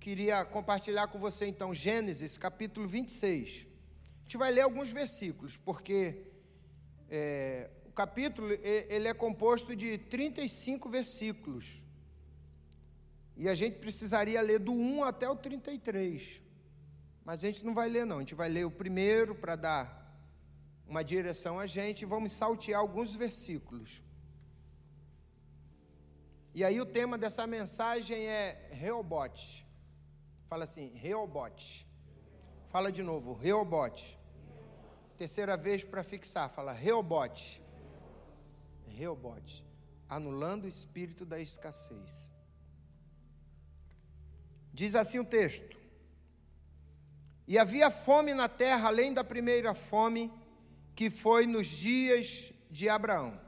queria compartilhar com você então Gênesis capítulo 26. A gente vai ler alguns versículos, porque é, o capítulo ele é composto de 35 versículos. E a gente precisaria ler do 1 até o 33. Mas a gente não vai ler, não. A gente vai ler o primeiro para dar uma direção a gente e vamos saltear alguns versículos. E aí o tema dessa mensagem é Reobote. Fala assim, Reobote. Fala de novo, Reobote. Terceira vez para fixar, fala Reobote. Reobote. Anulando o espírito da escassez. Diz assim o texto: E havia fome na terra, além da primeira fome, que foi nos dias de Abraão.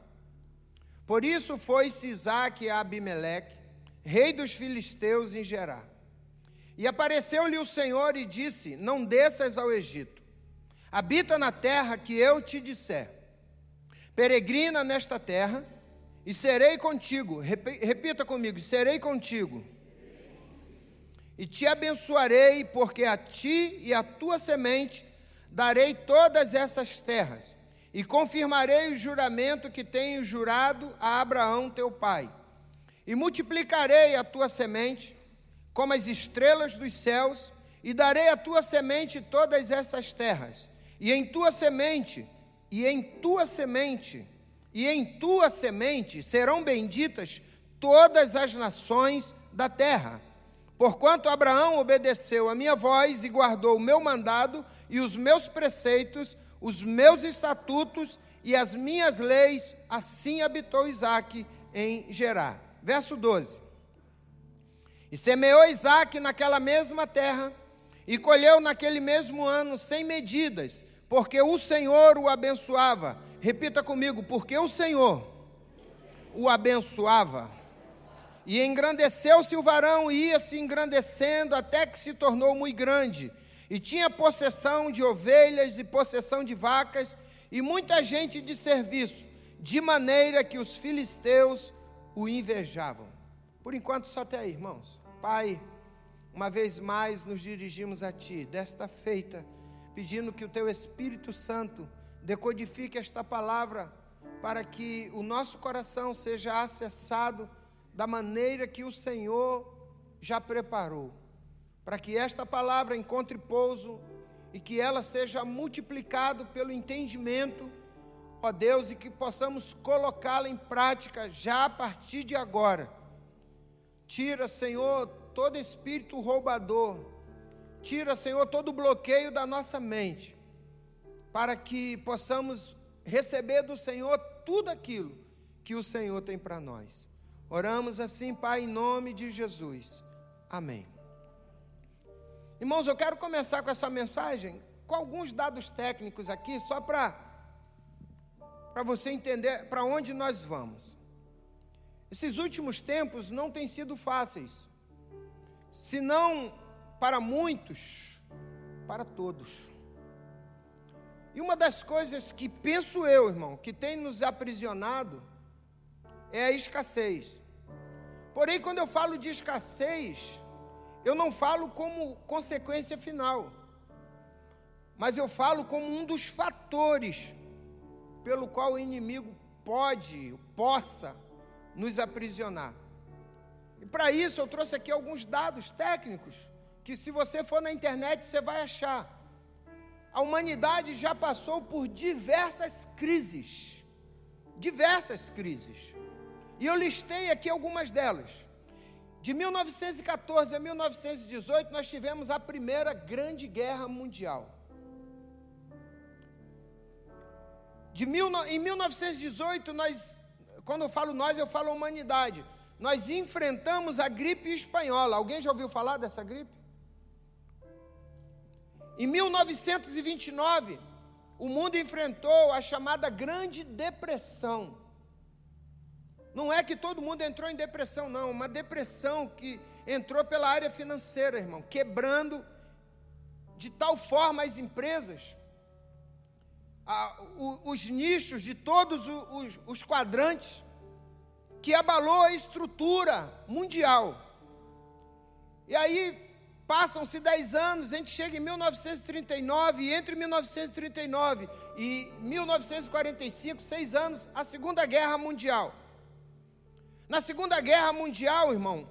Por isso foi-se Isaac a Abimeleque, rei dos filisteus em Gerar. E apareceu-lhe o Senhor e disse: Não desças ao Egito. Habita na terra que eu te disser. Peregrina nesta terra e serei contigo. Repita comigo: serei contigo. E te abençoarei, porque a ti e a tua semente darei todas essas terras e confirmarei o juramento que tenho jurado a Abraão teu pai. E multiplicarei a tua semente como as estrelas dos céus, e darei a tua semente todas essas terras. E em tua semente, e em tua semente, e em tua semente serão benditas todas as nações da terra. Porquanto Abraão obedeceu a minha voz e guardou o meu mandado e os meus preceitos, os meus estatutos e as minhas leis, assim habitou Isaac em Gerar. Verso 12. E semeou Isaac naquela mesma terra, e colheu naquele mesmo ano sem medidas, porque o Senhor o abençoava. Repita comigo, porque o Senhor o abençoava. E engrandeceu-se o varão, e ia se engrandecendo até que se tornou muito grande e tinha possessão de ovelhas e possessão de vacas e muita gente de serviço, de maneira que os filisteus o invejavam. Por enquanto, só até aí, irmãos. Pai, uma vez mais nos dirigimos a Ti, desta feita, pedindo que o Teu Espírito Santo decodifique esta palavra para que o nosso coração seja acessado da maneira que o Senhor já preparou para que esta palavra encontre pouso e que ela seja multiplicado pelo entendimento, ó Deus, e que possamos colocá-la em prática já a partir de agora. Tira, Senhor, todo espírito roubador, tira, Senhor, todo bloqueio da nossa mente, para que possamos receber do Senhor tudo aquilo que o Senhor tem para nós. Oramos assim, Pai, em nome de Jesus. Amém. Irmãos, eu quero começar com essa mensagem com alguns dados técnicos aqui, só para para você entender para onde nós vamos. Esses últimos tempos não têm sido fáceis, se não para muitos, para todos. E uma das coisas que penso eu, irmão, que tem nos aprisionado é a escassez. Porém, quando eu falo de escassez, eu não falo como consequência final, mas eu falo como um dos fatores pelo qual o inimigo pode, possa nos aprisionar. E para isso eu trouxe aqui alguns dados técnicos que se você for na internet você vai achar. A humanidade já passou por diversas crises, diversas crises. E eu listei aqui algumas delas. De 1914 a 1918, nós tivemos a primeira grande guerra mundial. Mil, em 1918, nós, quando eu falo nós, eu falo humanidade. Nós enfrentamos a gripe espanhola. Alguém já ouviu falar dessa gripe? Em 1929, o mundo enfrentou a chamada Grande Depressão. Não é que todo mundo entrou em depressão, não. Uma depressão que entrou pela área financeira, irmão, quebrando de tal forma as empresas, a, o, os nichos de todos os, os quadrantes, que abalou a estrutura mundial. E aí Passam-se 10 anos, a gente chega em 1939, e entre 1939 e 1945, seis anos, a Segunda Guerra Mundial. Na Segunda Guerra Mundial, irmão,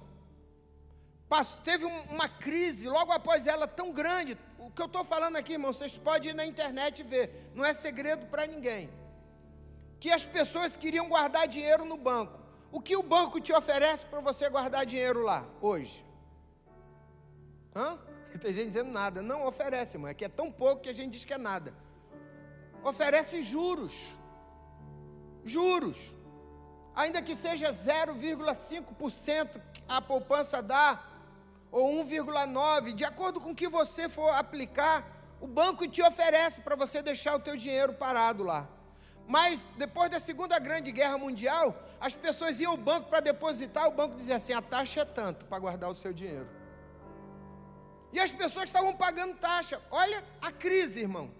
teve uma crise logo após ela tão grande. O que eu estou falando aqui, irmão, vocês podem ir na internet e ver, não é segredo para ninguém. Que as pessoas queriam guardar dinheiro no banco. O que o banco te oferece para você guardar dinheiro lá, hoje? Hã? Tem gente dizendo nada. Não oferece, irmão. É que é tão pouco que a gente diz que é nada. Oferece juros. Juros. Ainda que seja 0,5% a poupança dá, ou 1,9%, de acordo com o que você for aplicar, o banco te oferece para você deixar o teu dinheiro parado lá. Mas depois da Segunda Grande Guerra Mundial, as pessoas iam ao banco para depositar, o banco dizia assim: a taxa é tanto para guardar o seu dinheiro. E as pessoas estavam pagando taxa. Olha a crise, irmão.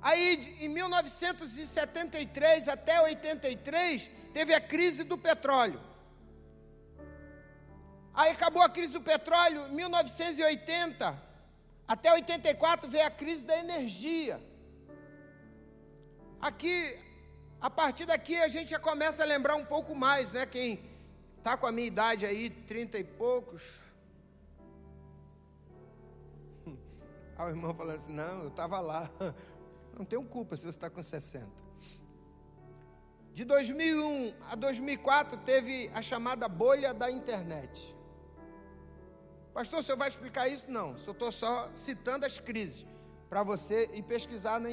Aí, em 1973 até 83, teve a crise do petróleo. Aí acabou a crise do petróleo, em 1980 até 84 veio a crise da energia. Aqui, a partir daqui a gente já começa a lembrar um pouco mais, né? Quem está com a minha idade aí, 30 e poucos, Aí o irmão falando assim: Não, eu estava lá. Não tenho culpa se você está com 60. De 2001 a 2004 teve a chamada bolha da internet. Pastor, o senhor vai explicar isso? Não, eu estou só citando as crises para você ir pesquisar na,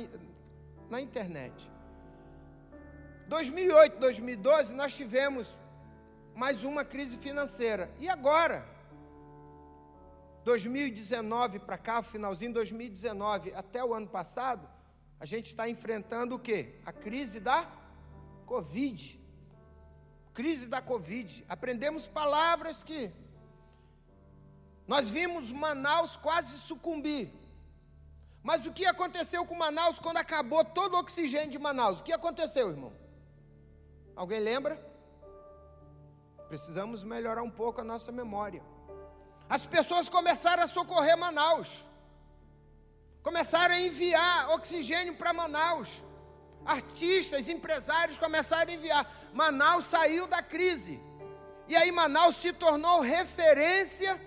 na internet. 2008, 2012, nós tivemos mais uma crise financeira. E agora? 2019 para cá, finalzinho de 2019 até o ano passado, a gente está enfrentando o quê? A crise da Covid. Crise da Covid. Aprendemos palavras que nós vimos Manaus quase sucumbir. Mas o que aconteceu com Manaus quando acabou todo o oxigênio de Manaus? O que aconteceu, irmão? Alguém lembra? Precisamos melhorar um pouco a nossa memória. As pessoas começaram a socorrer Manaus, começaram a enviar oxigênio para Manaus. Artistas, empresários começaram a enviar. Manaus saiu da crise. E aí Manaus se tornou referência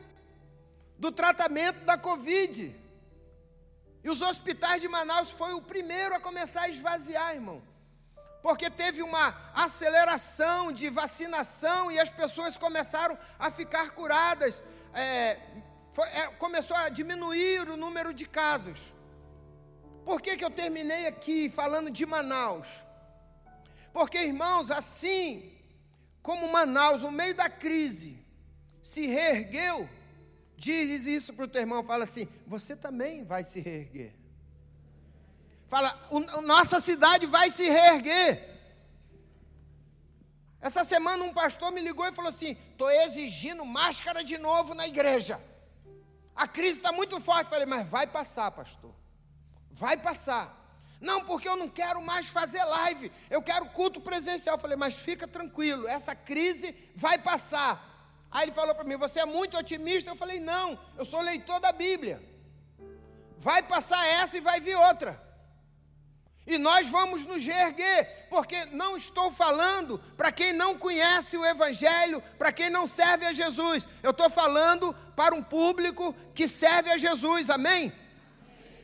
do tratamento da Covid. E os hospitais de Manaus foi o primeiro a começar a esvaziar, irmão. Porque teve uma aceleração de vacinação e as pessoas começaram a ficar curadas é, foi, é, começou a diminuir o número de casos. Por que, que eu terminei aqui falando de Manaus? Porque, irmãos, assim como Manaus, no meio da crise, se reergueu, diz isso para o teu irmão, fala assim: você também vai se reerguer. Fala, o, nossa cidade vai se reerguer. Essa semana um pastor me ligou e falou assim: estou exigindo máscara de novo na igreja. A crise está muito forte. Falei, mas vai passar, pastor. Vai passar. Não, porque eu não quero mais fazer live. Eu quero culto presencial. Falei, mas fica tranquilo, essa crise vai passar. Aí ele falou para mim: Você é muito otimista? Eu falei: Não, eu sou leitor da Bíblia. Vai passar essa e vai vir outra. E nós vamos nos reerguer, porque não estou falando para quem não conhece o Evangelho, para quem não serve a Jesus. Eu estou falando para um público que serve a Jesus, amém?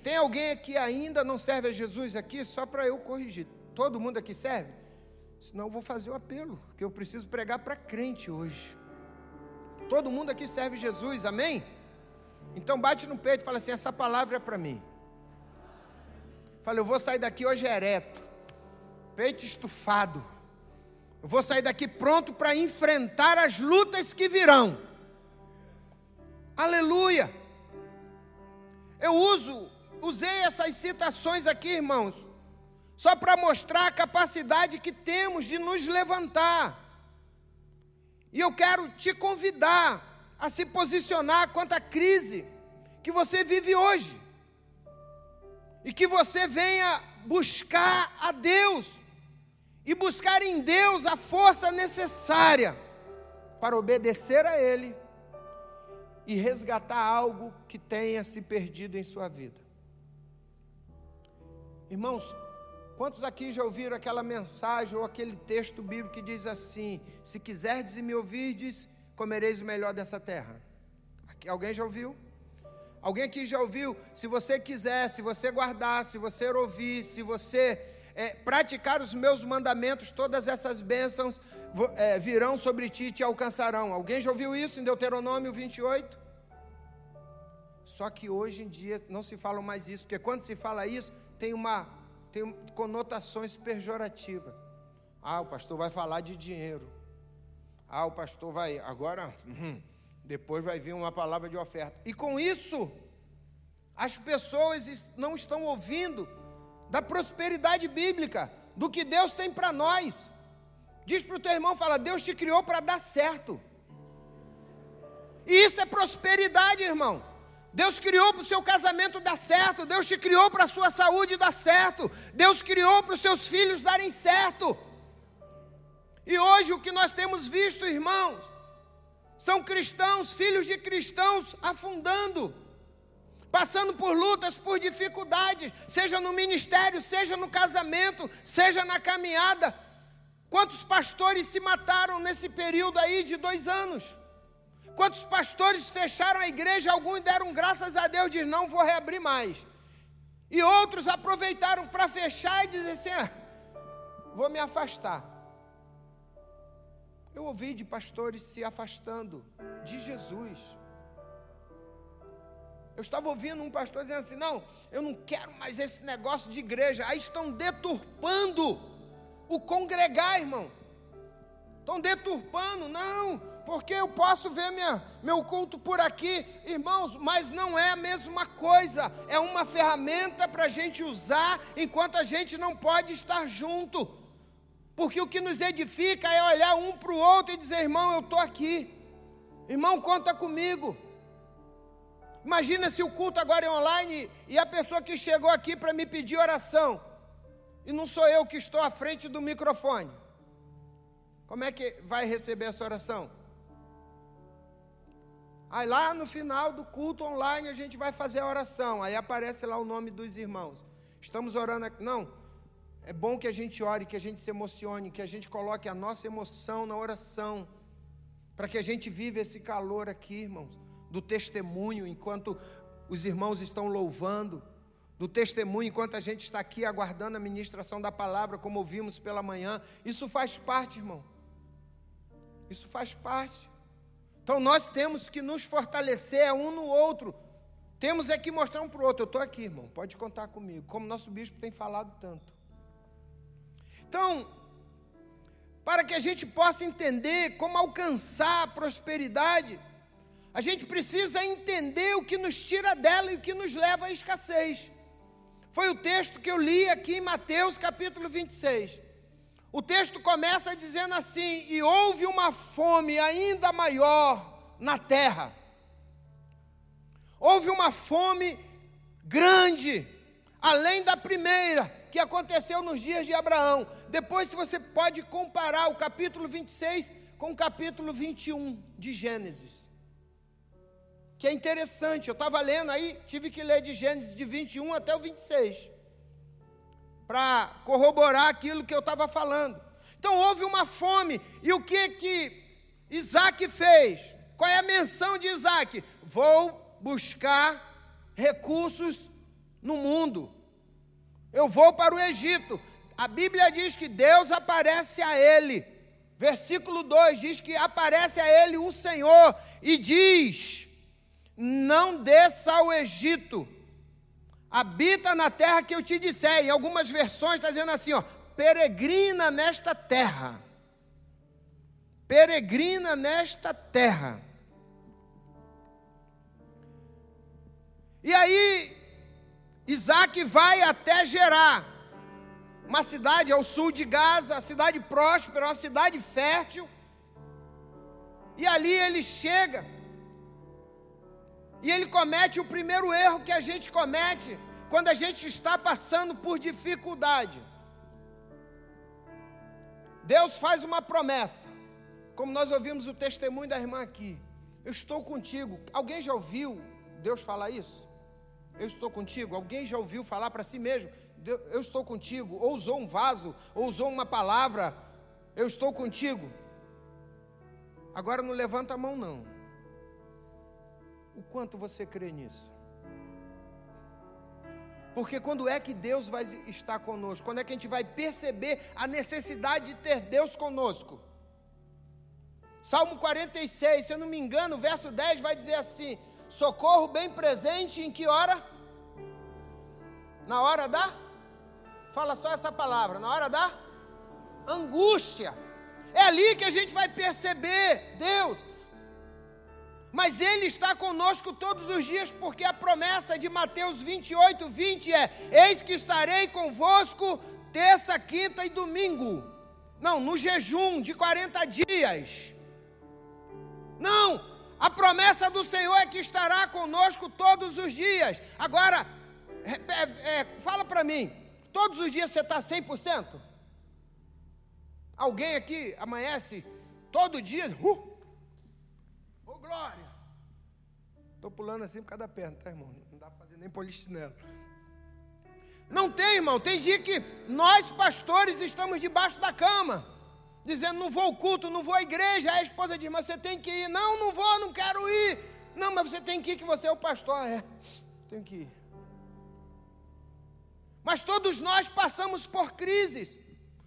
Tem alguém que ainda não serve a Jesus aqui, só para eu corrigir. Todo mundo aqui serve? Senão eu vou fazer o apelo, que eu preciso pregar para crente hoje. Todo mundo aqui serve Jesus, amém? Então bate no peito e fala assim: essa palavra é para mim. Falei, eu vou sair daqui hoje ereto, peito estufado. Eu vou sair daqui pronto para enfrentar as lutas que virão. Aleluia! Eu uso, usei essas citações aqui, irmãos, só para mostrar a capacidade que temos de nos levantar. E eu quero te convidar a se posicionar quanto à crise que você vive hoje e que você venha buscar a Deus e buscar em Deus a força necessária para obedecer a Ele e resgatar algo que tenha se perdido em sua vida. Irmãos, quantos aqui já ouviram aquela mensagem ou aquele texto bíblico que diz assim: Se quiserdes e me ouvirdes, comereis o melhor dessa terra? Alguém já ouviu? Alguém aqui já ouviu? Se você quiser, se você guardar, se você ouvir, se você é, praticar os meus mandamentos, todas essas bênçãos é, virão sobre ti e te alcançarão. Alguém já ouviu isso em Deuteronômio 28? Só que hoje em dia não se fala mais isso, porque quando se fala isso, tem uma tem conotações pejorativas. Ah, o pastor vai falar de dinheiro. Ah, o pastor vai agora, uhum, depois vai vir uma palavra de oferta. E com isso, as pessoas não estão ouvindo da prosperidade bíblica, do que Deus tem para nós. Diz para o teu irmão, fala, Deus te criou para dar certo. E isso é prosperidade, irmão. Deus criou para o seu casamento dar certo, Deus te criou para a sua saúde dar certo, Deus criou para os seus filhos darem certo. E hoje o que nós temos visto, irmãos, são cristãos, filhos de cristãos, afundando, passando por lutas, por dificuldades, seja no ministério, seja no casamento, seja na caminhada, Quantos pastores se mataram nesse período aí de dois anos? Quantos pastores fecharam a igreja? Alguns deram graças a Deus, diz não vou reabrir mais. E outros aproveitaram para fechar e dizer assim: ah, vou me afastar. Eu ouvi de pastores se afastando de Jesus. Eu estava ouvindo um pastor dizendo assim: não, eu não quero mais esse negócio de igreja. Aí estão deturpando o congregar, irmão. Estão deturpando, não, porque eu posso ver minha, meu culto por aqui, irmãos, mas não é a mesma coisa, é uma ferramenta para a gente usar enquanto a gente não pode estar junto, porque o que nos edifica é olhar um para o outro e dizer, irmão, eu estou aqui, irmão, conta comigo. Imagina se o culto agora é online e a pessoa que chegou aqui para me pedir oração, e não sou eu que estou à frente do microfone. Como é que vai receber essa oração? Aí lá no final do culto online a gente vai fazer a oração. Aí aparece lá o nome dos irmãos. Estamos orando aqui. Não. É bom que a gente ore, que a gente se emocione, que a gente coloque a nossa emoção na oração. Para que a gente viva esse calor aqui, irmãos, do testemunho, enquanto os irmãos estão louvando do testemunho, enquanto a gente está aqui aguardando a ministração da palavra, como ouvimos pela manhã. Isso faz parte, irmão. Isso faz parte. Então nós temos que nos fortalecer um no outro. Temos é que mostrar um para o outro. Eu estou aqui, irmão, pode contar comigo, como nosso bispo tem falado tanto. Então, para que a gente possa entender como alcançar a prosperidade, a gente precisa entender o que nos tira dela e o que nos leva à escassez. Foi o texto que eu li aqui em Mateus capítulo 26. O texto começa dizendo assim: E houve uma fome ainda maior na terra. Houve uma fome grande, além da primeira, que aconteceu nos dias de Abraão. Depois, se você pode comparar o capítulo 26 com o capítulo 21 de Gênesis que é interessante. Eu estava lendo aí, tive que ler de Gênesis de 21 até o 26, para corroborar aquilo que eu estava falando. Então houve uma fome, e o que que Isaac fez? Qual é a menção de Isaac? Vou buscar recursos no mundo. Eu vou para o Egito. A Bíblia diz que Deus aparece a ele. Versículo 2 diz que aparece a ele o Senhor e diz: não desça ao Egito, habita na terra que eu te disser. Em algumas versões está dizendo assim, ó, peregrina nesta terra. Peregrina nesta terra. E aí, Isaac vai até Gerar, uma cidade ao sul de Gaza, a cidade próspera, uma cidade fértil. E ali ele chega e ele comete o primeiro erro que a gente comete quando a gente está passando por dificuldade. Deus faz uma promessa, como nós ouvimos o testemunho da irmã aqui. Eu estou contigo. Alguém já ouviu Deus falar isso? Eu estou contigo. Alguém já ouviu falar para si mesmo? Eu estou contigo. Ou usou um vaso, ou usou uma palavra. Eu estou contigo. Agora não levanta a mão, não. O quanto você crê nisso? Porque quando é que Deus vai estar conosco? Quando é que a gente vai perceber a necessidade de ter Deus conosco? Salmo 46, se eu não me engano, verso 10 vai dizer assim: socorro bem presente em que hora? Na hora da? Fala só essa palavra, na hora da angústia. É ali que a gente vai perceber Deus. Mas Ele está conosco todos os dias, porque a promessa de Mateus 28, 20 é: Eis que estarei convosco terça, quinta e domingo. Não, no jejum de 40 dias. Não, a promessa do Senhor é que estará conosco todos os dias. Agora, é, é, fala para mim, todos os dias você está 100%? Alguém aqui amanhece todo dia? Uh, glória! Estou pulando assim por causa da perna, tá, irmão? Não dá para fazer nem polistinelo. Não tem, irmão. Tem dia que nós, pastores, estamos debaixo da cama dizendo: não vou ao culto, não vou à igreja. Aí a esposa diz: mas você tem que ir. Não, não vou, não quero ir. Não, mas você tem que ir, que você é o pastor. É, tem que ir. Mas todos nós passamos por crises.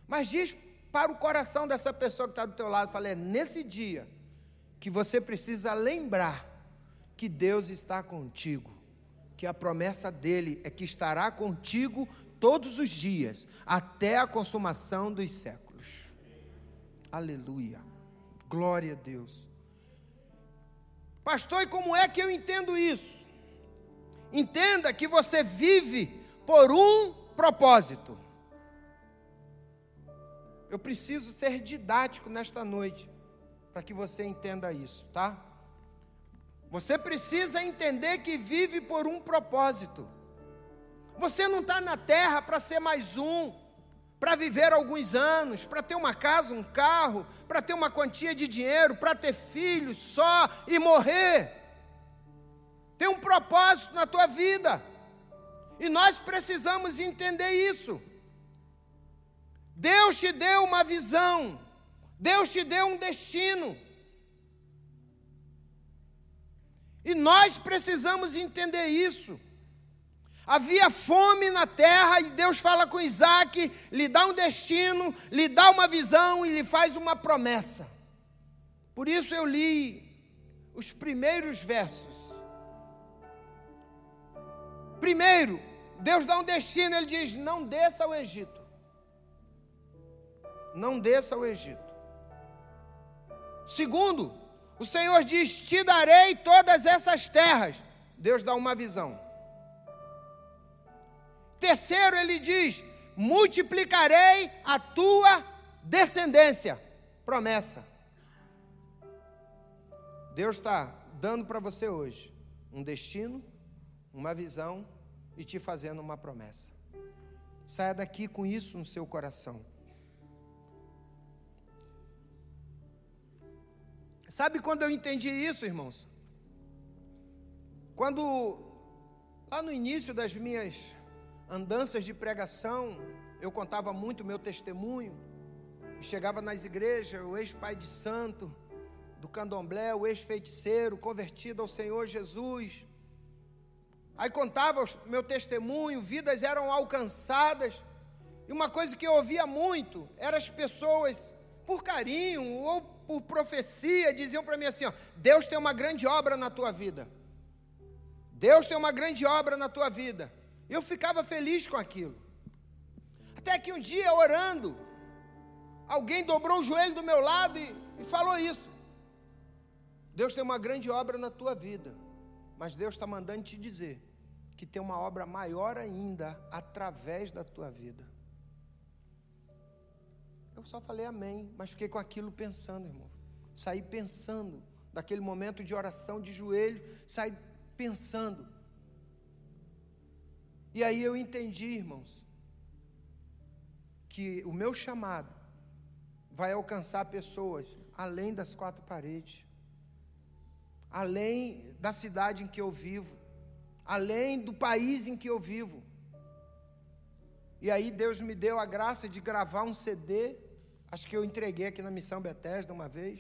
Mas diz para o coração dessa pessoa que está do teu lado, fala, é nesse dia que você precisa lembrar que Deus está contigo, que a promessa dele é que estará contigo todos os dias, até a consumação dos séculos. Aleluia. Glória a Deus. Pastor, e como é que eu entendo isso? Entenda que você vive por um propósito. Eu preciso ser didático nesta noite para que você entenda isso, tá? Você precisa entender que vive por um propósito. Você não está na terra para ser mais um para viver alguns anos, para ter uma casa, um carro, para ter uma quantia de dinheiro, para ter filhos só e morrer. Tem um propósito na tua vida. E nós precisamos entender isso. Deus te deu uma visão, Deus te deu um destino. E nós precisamos entender isso. Havia fome na terra e Deus fala com Isaac, lhe dá um destino, lhe dá uma visão e lhe faz uma promessa. Por isso eu li os primeiros versos. Primeiro, Deus dá um destino, ele diz: não desça ao Egito. Não desça ao Egito. Segundo, o Senhor diz: te darei todas essas terras. Deus dá uma visão. Terceiro, ele diz: multiplicarei a tua descendência. Promessa. Deus está dando para você hoje um destino, uma visão e te fazendo uma promessa. Saia daqui com isso no seu coração. Sabe quando eu entendi isso, irmãos? Quando, lá no início das minhas andanças de pregação, eu contava muito meu testemunho. Chegava nas igrejas, o ex-pai de santo, do candomblé, o ex-feiticeiro, convertido ao Senhor Jesus. Aí contava o meu testemunho, vidas eram alcançadas. E uma coisa que eu ouvia muito era as pessoas, por carinho ou por profecia, diziam para mim assim: ó, Deus tem uma grande obra na tua vida. Deus tem uma grande obra na tua vida. Eu ficava feliz com aquilo. Até que um dia, orando, alguém dobrou o joelho do meu lado e, e falou isso. Deus tem uma grande obra na tua vida, mas Deus está mandando te dizer que tem uma obra maior ainda através da tua vida. Eu só falei amém, mas fiquei com aquilo pensando, irmão. Saí pensando, daquele momento de oração de joelho, saí pensando. E aí eu entendi, irmãos, que o meu chamado vai alcançar pessoas além das quatro paredes, além da cidade em que eu vivo, além do país em que eu vivo. E aí Deus me deu a graça de gravar um CD, acho que eu entreguei aqui na Missão Bethesda uma vez.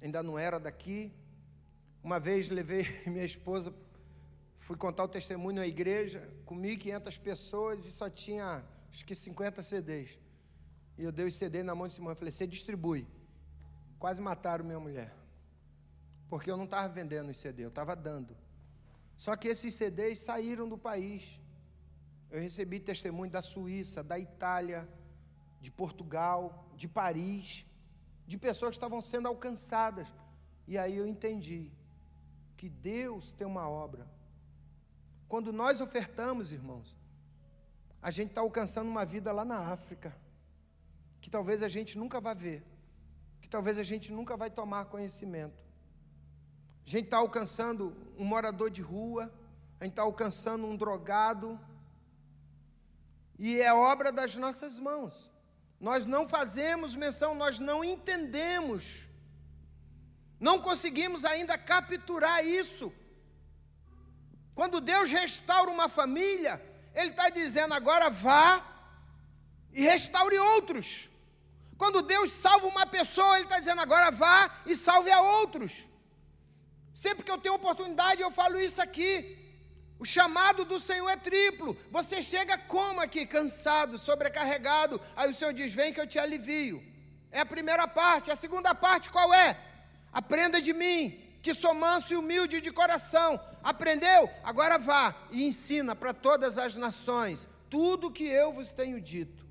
Ainda não era daqui. Uma vez levei minha esposa, fui contar o testemunho na igreja, com 1.500 pessoas e só tinha, acho que 50 CDs. E eu dei o CD na mão de Simão e falei: Você distribui. Quase mataram minha mulher. Porque eu não estava vendendo os CD, eu estava dando. Só que esses CDs saíram do país. Eu recebi testemunho da Suíça, da Itália, de Portugal, de Paris, de pessoas que estavam sendo alcançadas. E aí eu entendi que Deus tem uma obra. Quando nós ofertamos, irmãos, a gente está alcançando uma vida lá na África, que talvez a gente nunca vá ver, que talvez a gente nunca vai tomar conhecimento. A gente está alcançando um morador de rua, a gente está alcançando um drogado, e é obra das nossas mãos. Nós não fazemos menção, nós não entendemos, não conseguimos ainda capturar isso. Quando Deus restaura uma família, Ele está dizendo agora vá e restaure outros. Quando Deus salva uma pessoa, Ele está dizendo agora vá e salve a outros. Sempre que eu tenho oportunidade, eu falo isso aqui. O chamado do Senhor é triplo. Você chega como aqui? Cansado, sobrecarregado. Aí o Senhor diz: Vem que eu te alivio. É a primeira parte. A segunda parte qual é? Aprenda de mim, que sou manso e humilde de coração. Aprendeu? Agora vá e ensina para todas as nações tudo o que eu vos tenho dito.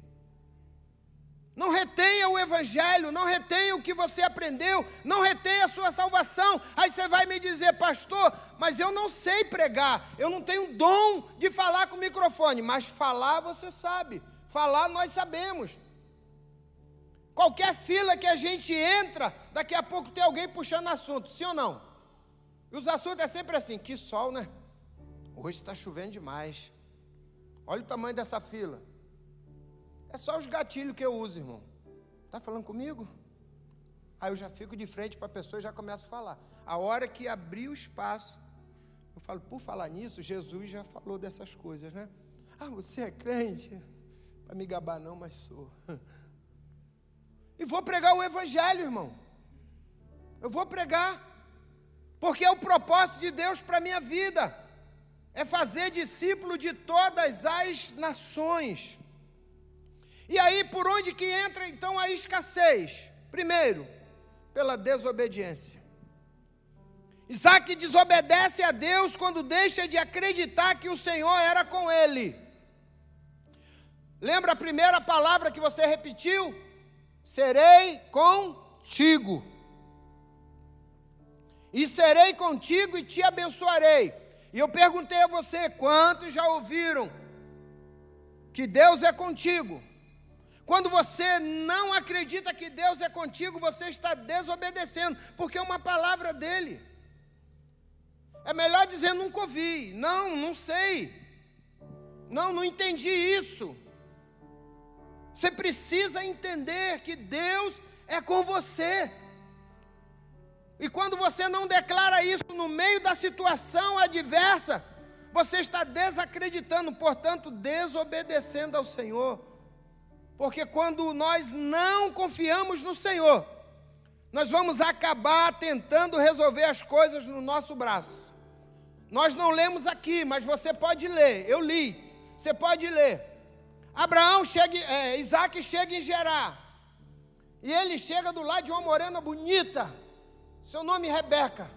Não retenha o Evangelho, não retenha o que você aprendeu, não retenha a sua salvação. Aí você vai me dizer, pastor, mas eu não sei pregar, eu não tenho dom de falar com o microfone, mas falar você sabe, falar nós sabemos. Qualquer fila que a gente entra, daqui a pouco tem alguém puxando assunto, sim ou não? E os assuntos é sempre assim: que sol, né? Hoje está chovendo demais. Olha o tamanho dessa fila. É só os gatilhos que eu uso, irmão. Está falando comigo? Aí eu já fico de frente para a pessoa e já começo a falar. A hora que abrir o espaço, eu falo, por falar nisso, Jesus já falou dessas coisas, né? Ah, você é crente? Para me gabar não, mas sou. E vou pregar o evangelho, irmão. Eu vou pregar. Porque é o propósito de Deus para a minha vida. É fazer discípulo de todas as nações. E aí, por onde que entra então a escassez? Primeiro, pela desobediência. Isaac desobedece a Deus quando deixa de acreditar que o Senhor era com ele. Lembra a primeira palavra que você repetiu? Serei contigo. E serei contigo e te abençoarei. E eu perguntei a você: quantos já ouviram que Deus é contigo? Quando você não acredita que Deus é contigo, você está desobedecendo, porque é uma palavra dele. É melhor dizer nunca ouvi. Não, não sei. Não, não entendi isso. Você precisa entender que Deus é com você. E quando você não declara isso no meio da situação adversa, você está desacreditando, portanto, desobedecendo ao Senhor. Porque quando nós não confiamos no Senhor, nós vamos acabar tentando resolver as coisas no nosso braço. Nós não lemos aqui, mas você pode ler. Eu li. Você pode ler. Abraão chega, é, Isaac chega em Gerar. E ele chega do lado de uma morena bonita. Seu nome é Rebeca.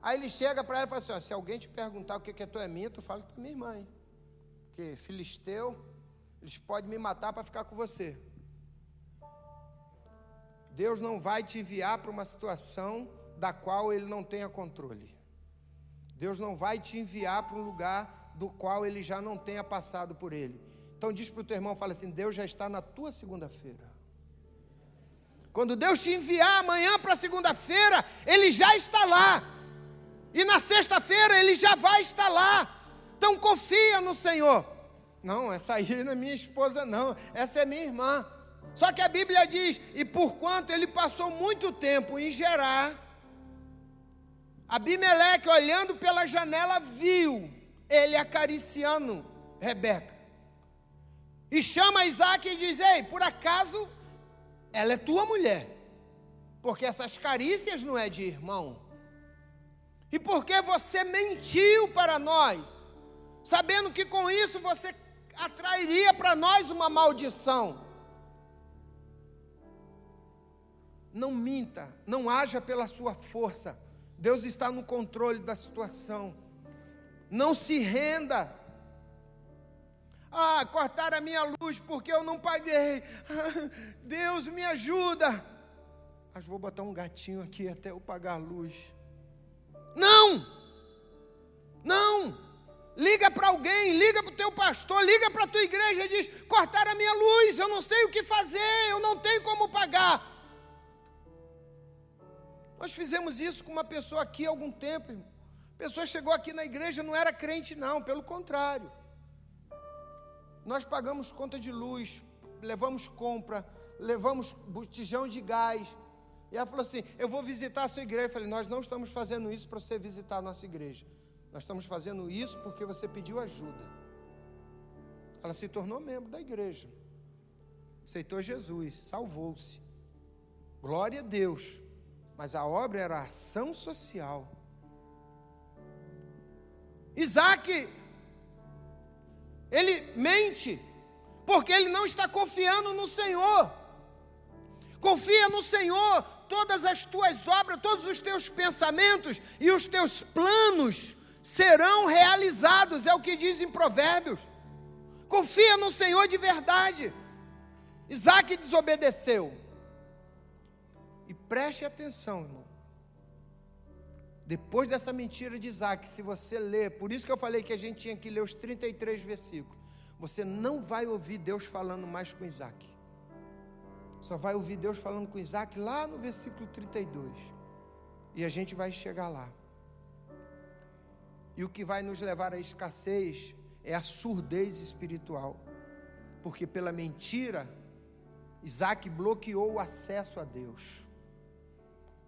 Aí ele chega para ela e fala assim: ó, se alguém te perguntar o que, é tu é minha, tu fala que tu é minha irmã. Hein? Porque filisteu eles podem me matar para ficar com você. Deus não vai te enviar para uma situação da qual Ele não tenha controle. Deus não vai te enviar para um lugar do qual Ele já não tenha passado por ele. Então diz para o teu irmão, fala assim, Deus já está na tua segunda-feira. Quando Deus te enviar amanhã para segunda-feira, Ele já está lá. E na sexta-feira Ele já vai estar lá. Então confia no Senhor. Não, essa aí não é minha esposa, não. Essa é minha irmã. Só que a Bíblia diz: e por quanto ele passou muito tempo em Gerar, Abimeleque, olhando pela janela, viu ele acariciando Rebeca. E chama Isaac e diz: Ei, por acaso ela é tua mulher? Porque essas carícias não é de irmão. E porque você mentiu para nós, sabendo que com isso você atrairia para nós uma maldição. Não minta, não haja pela sua força. Deus está no controle da situação. Não se renda. Ah, cortaram a minha luz porque eu não paguei. Deus me ajuda. Mas vou botar um gatinho aqui até eu pagar a luz. Não! Não! Liga para alguém, liga para o teu pastor, liga para a tua igreja e diz: cortaram a minha luz, eu não sei o que fazer, eu não tenho como pagar. Nós fizemos isso com uma pessoa aqui há algum tempo, irmão. A pessoa chegou aqui na igreja, não era crente, não, pelo contrário. Nós pagamos conta de luz, levamos compra, levamos botijão de gás. E ela falou assim: Eu vou visitar a sua igreja. Eu falei: Nós não estamos fazendo isso para você visitar a nossa igreja. Nós estamos fazendo isso porque você pediu ajuda. Ela se tornou membro da igreja. Aceitou Jesus, salvou-se. Glória a Deus. Mas a obra era ação social. Isaac, ele mente, porque ele não está confiando no Senhor. Confia no Senhor, todas as tuas obras, todos os teus pensamentos e os teus planos serão realizados, é o que diz em Provérbios. Confia no Senhor de verdade. Isaac desobedeceu. E preste atenção, irmão. Depois dessa mentira de Isaac, se você ler, por isso que eu falei que a gente tinha que ler os 33 versículos, você não vai ouvir Deus falando mais com Isaac. Só vai ouvir Deus falando com Isaac lá no versículo 32. E a gente vai chegar lá. E o que vai nos levar à escassez é a surdez espiritual. Porque pela mentira, Isaac bloqueou o acesso a Deus.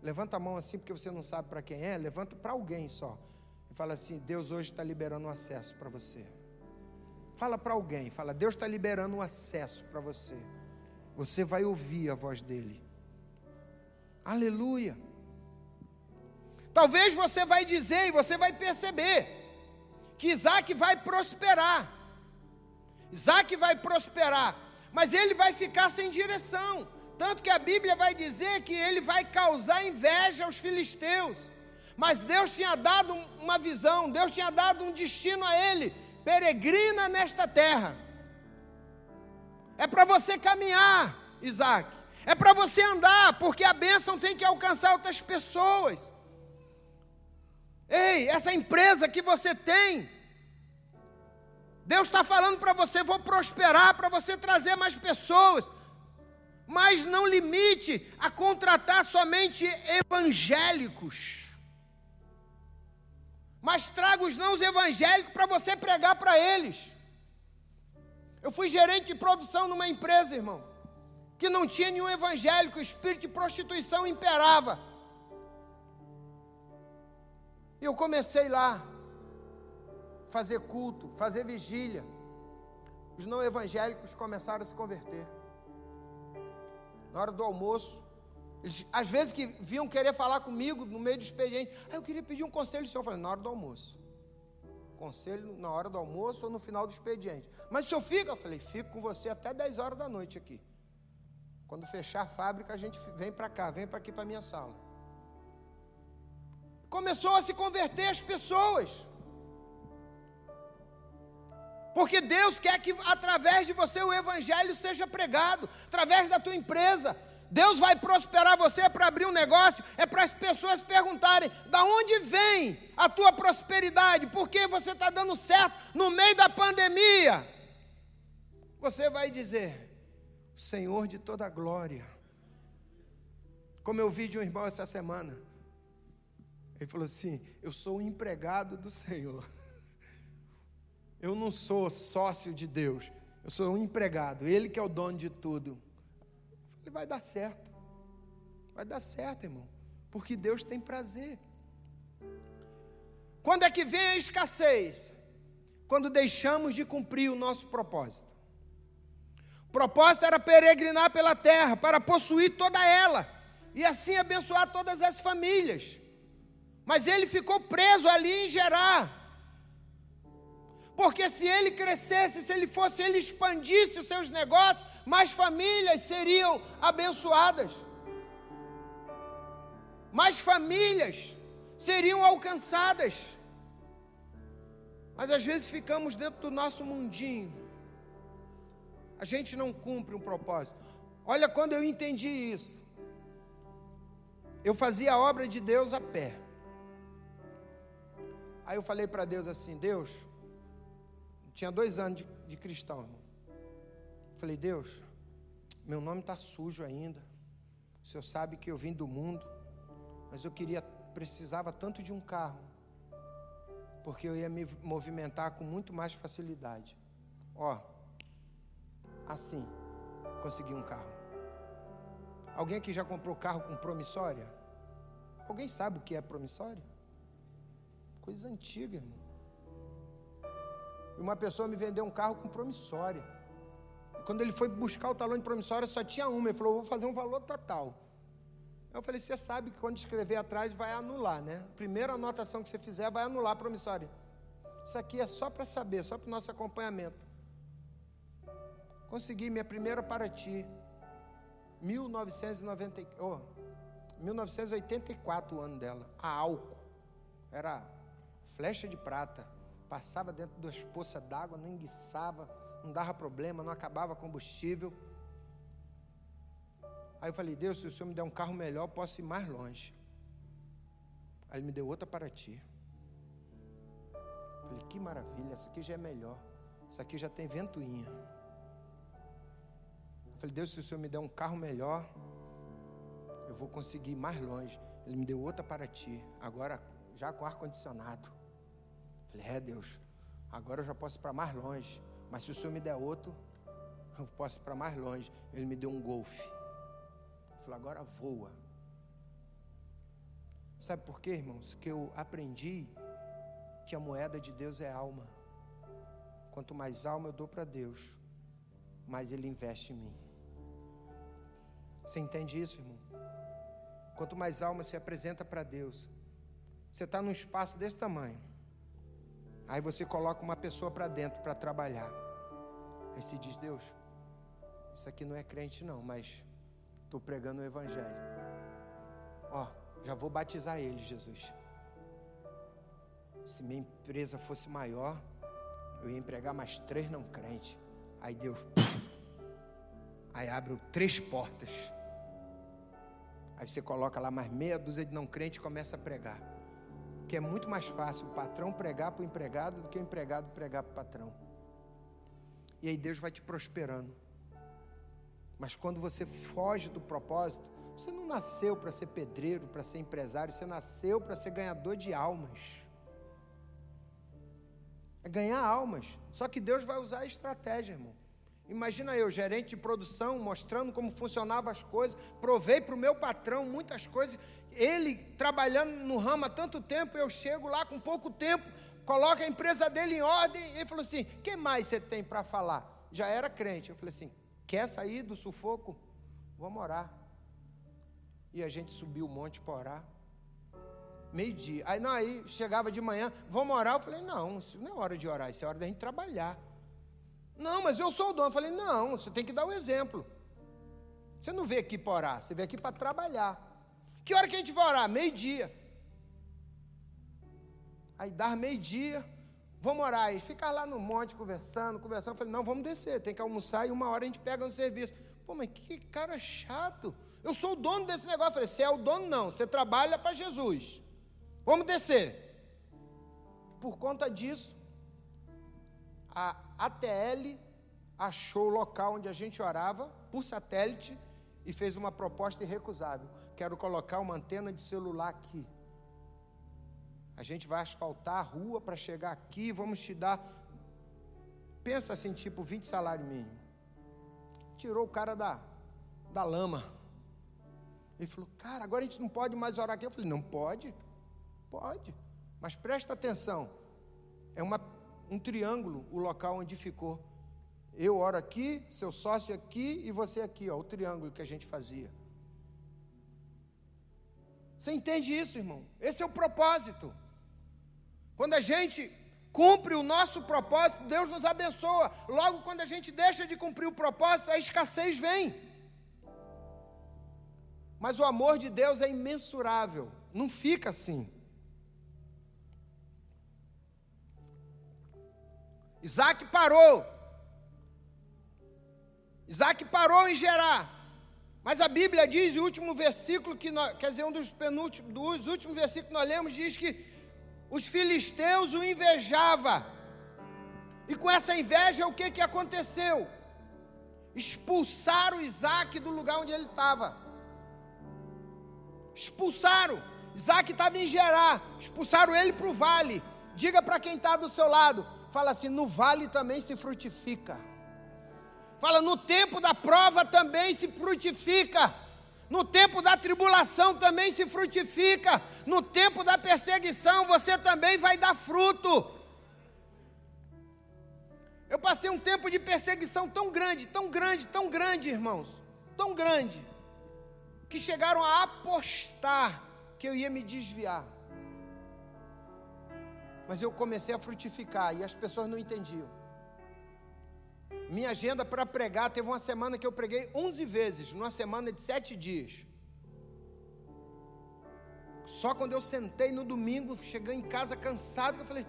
Levanta a mão assim, porque você não sabe para quem é. Levanta para alguém só. E fala assim: Deus hoje está liberando um acesso para você. Fala para alguém. Fala: Deus está liberando um acesso para você. Você vai ouvir a voz dele. Aleluia. Talvez você vai dizer e você vai perceber que Isaac vai prosperar. Isaac vai prosperar, mas ele vai ficar sem direção. Tanto que a Bíblia vai dizer que ele vai causar inveja aos filisteus. Mas Deus tinha dado uma visão, Deus tinha dado um destino a ele. Peregrina nesta terra. É para você caminhar, Isaac. É para você andar, porque a bênção tem que alcançar outras pessoas. Ei, essa empresa que você tem, Deus está falando para você: vou prosperar, para você trazer mais pessoas mas não limite a contratar somente evangélicos. Mas traga os não evangélicos para você pregar para eles. Eu fui gerente de produção numa empresa, irmão, que não tinha nenhum evangélico, o espírito de prostituição imperava. E eu comecei lá, fazer culto, fazer vigília. Os não evangélicos começaram a se converter na hora do almoço. Eles, às vezes que vinham querer falar comigo no meio do expediente. Ah, eu queria pedir um conselho do senhor. Eu falei, na hora do almoço. Conselho na hora do almoço ou no final do expediente. Mas o senhor fica? Eu falei, fico com você até 10 horas da noite aqui. Quando fechar a fábrica, a gente vem para cá, vem para aqui para minha sala. Começou a se converter as pessoas. Porque Deus quer que através de você o evangelho seja pregado, através da tua empresa. Deus vai prosperar você para abrir um negócio, é para as pessoas perguntarem: da onde vem a tua prosperidade? Por que você está dando certo no meio da pandemia? Você vai dizer: Senhor de toda glória. Como eu vi de um irmão essa semana, ele falou assim: Eu sou o empregado do Senhor. Eu não sou sócio de Deus, eu sou um empregado, Ele que é o dono de tudo. Falei, vai dar certo, vai dar certo, irmão, porque Deus tem prazer Quando é que vem a escassez? Quando deixamos de cumprir o nosso propósito. O propósito era peregrinar pela terra, para possuir toda ela, e assim abençoar todas as famílias. Mas ele ficou preso ali em Gerar. Porque se ele crescesse, se ele fosse, ele expandisse os seus negócios, mais famílias seriam abençoadas. Mais famílias seriam alcançadas. Mas às vezes ficamos dentro do nosso mundinho. A gente não cumpre um propósito. Olha quando eu entendi isso. Eu fazia a obra de Deus a pé. Aí eu falei para Deus assim: Deus, tinha dois anos de, de cristão, irmão. Falei, Deus, meu nome está sujo ainda. O Senhor sabe que eu vim do mundo, mas eu queria, precisava tanto de um carro, porque eu ia me movimentar com muito mais facilidade. Ó, assim, consegui um carro. Alguém aqui já comprou carro com promissória? Alguém sabe o que é promissória? Coisa antiga, irmão. E uma pessoa me vendeu um carro com promissória. E quando ele foi buscar o talão de promissória, só tinha uma. Ele falou: vou fazer um valor total. Eu falei: você sabe que quando escrever atrás vai anular, né? Primeira anotação que você fizer vai anular a promissória. Isso aqui é só para saber, só para o nosso acompanhamento. Consegui minha primeira para ti. 1990, oh, 1984 o ano dela. A álcool. Era flecha de prata, passava dentro das poças d'água, não enguiçava, não dava problema, não acabava combustível. Aí eu falei, Deus, se o Senhor me der um carro melhor, eu posso ir mais longe. Aí ele me deu outra para ti. Falei, que maravilha, essa aqui já é melhor. Essa aqui já tem ventoinha. Eu falei, Deus, se o Senhor me der um carro melhor, eu vou conseguir ir mais longe. Ele me deu outra para ti, agora já com ar-condicionado. Falei, é Deus, agora eu já posso ir para mais longe. Mas se o Senhor me der outro, eu posso ir para mais longe. Ele me deu um golfe. Falei, agora voa. Sabe por quê, irmãos? Que eu aprendi que a moeda de Deus é alma. Quanto mais alma eu dou para Deus, mais Ele investe em mim. Você entende isso, irmão? Quanto mais alma se apresenta para Deus, você está num espaço desse tamanho. Aí você coloca uma pessoa para dentro para trabalhar. Aí se diz: Deus, isso aqui não é crente, não, mas estou pregando o Evangelho. Ó, já vou batizar ele, Jesus. Se minha empresa fosse maior, eu ia empregar mais três não crentes. Aí Deus, aí abre três portas. Aí você coloca lá mais meia dúzia de não crente e começa a pregar que é muito mais fácil o patrão pregar para o empregado do que o empregado pregar para o patrão. E aí Deus vai te prosperando. Mas quando você foge do propósito, você não nasceu para ser pedreiro, para ser empresário, você nasceu para ser ganhador de almas. É ganhar almas. Só que Deus vai usar a estratégia, irmão. Imagina eu, gerente de produção, mostrando como funcionavam as coisas, provei para o meu patrão muitas coisas ele trabalhando no ramo há tanto tempo, eu chego lá com pouco tempo, coloca a empresa dele em ordem, e ele falou assim: que mais você tem para falar? Já era crente. Eu falei assim: quer sair do sufoco? Vamos orar. E a gente subiu o monte para orar. Meio-dia. Aí, não, aí chegava de manhã, vamos orar. Eu falei: não, isso não é hora de orar, isso é hora da gente trabalhar. Não, mas eu sou o dono. Eu falei: não, você tem que dar o exemplo. Você não veio aqui para orar, você veio aqui para trabalhar. Que hora que a gente vai orar? Meio-dia. Aí dar meio-dia, vamos orar. E ficar lá no monte conversando, conversando. Eu falei, não, vamos descer, tem que almoçar e uma hora a gente pega no serviço. Pô, mas que cara chato. Eu sou o dono desse negócio. Eu falei, você é o dono? Não, você trabalha para Jesus. Vamos descer. Por conta disso, a ATL achou o local onde a gente orava, por satélite, e fez uma proposta irrecusável quero colocar uma antena de celular aqui. A gente vai asfaltar a rua para chegar aqui, vamos te dar. Pensa assim, tipo 20 salário mínimo. Tirou o cara da, da lama. Ele falou, cara, agora a gente não pode mais orar aqui. Eu falei, não pode. Pode, mas presta atenção. É uma, um triângulo o local onde ficou. Eu oro aqui, seu sócio aqui e você aqui, ó, o triângulo que a gente fazia. Você entende isso, irmão? Esse é o propósito. Quando a gente cumpre o nosso propósito, Deus nos abençoa. Logo, quando a gente deixa de cumprir o propósito, a escassez vem. Mas o amor de Deus é imensurável, não fica assim. Isaac parou. Isaac parou em gerar. Mas a Bíblia diz, o último versículo, que nós, quer dizer, um dos penúltimos, dos últimos versículos que nós lemos, diz que os filisteus o invejava. E com essa inveja, o que, que aconteceu? Expulsaram Isaac do lugar onde ele estava. Expulsaram. Isaac estava em Gerar. Expulsaram ele para o vale. Diga para quem está do seu lado. Fala assim: no vale também se frutifica. Fala, no tempo da prova também se frutifica. No tempo da tribulação também se frutifica. No tempo da perseguição você também vai dar fruto. Eu passei um tempo de perseguição tão grande, tão grande, tão grande, irmãos, tão grande, que chegaram a apostar que eu ia me desviar. Mas eu comecei a frutificar e as pessoas não entendiam. Minha agenda para pregar, teve uma semana que eu preguei 11 vezes, numa semana de sete dias. Só quando eu sentei no domingo, cheguei em casa cansado, eu falei,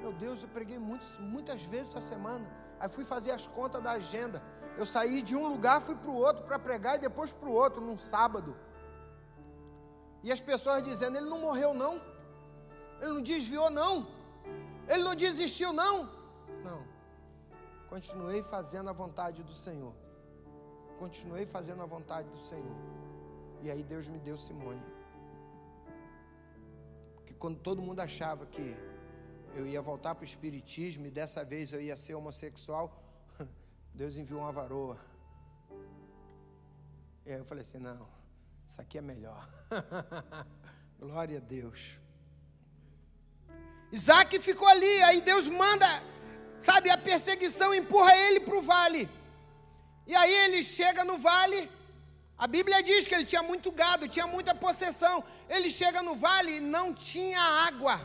meu Deus, eu preguei muitos, muitas vezes essa semana. Aí fui fazer as contas da agenda. Eu saí de um lugar, fui para o outro para pregar e depois para o outro, num sábado. E as pessoas dizendo, ele não morreu não. Ele não desviou não. Ele não desistiu não. Não continuei fazendo a vontade do Senhor. Continuei fazendo a vontade do Senhor. E aí Deus me deu Simone. Porque quando todo mundo achava que eu ia voltar para o Espiritismo e dessa vez eu ia ser homossexual, Deus enviou uma varoa. E aí eu falei assim: não, isso aqui é melhor. Glória a Deus. Isaac ficou ali, aí Deus manda Sabe, a perseguição empurra ele para o vale. E aí ele chega no vale. A Bíblia diz que ele tinha muito gado, tinha muita possessão. Ele chega no vale e não tinha água.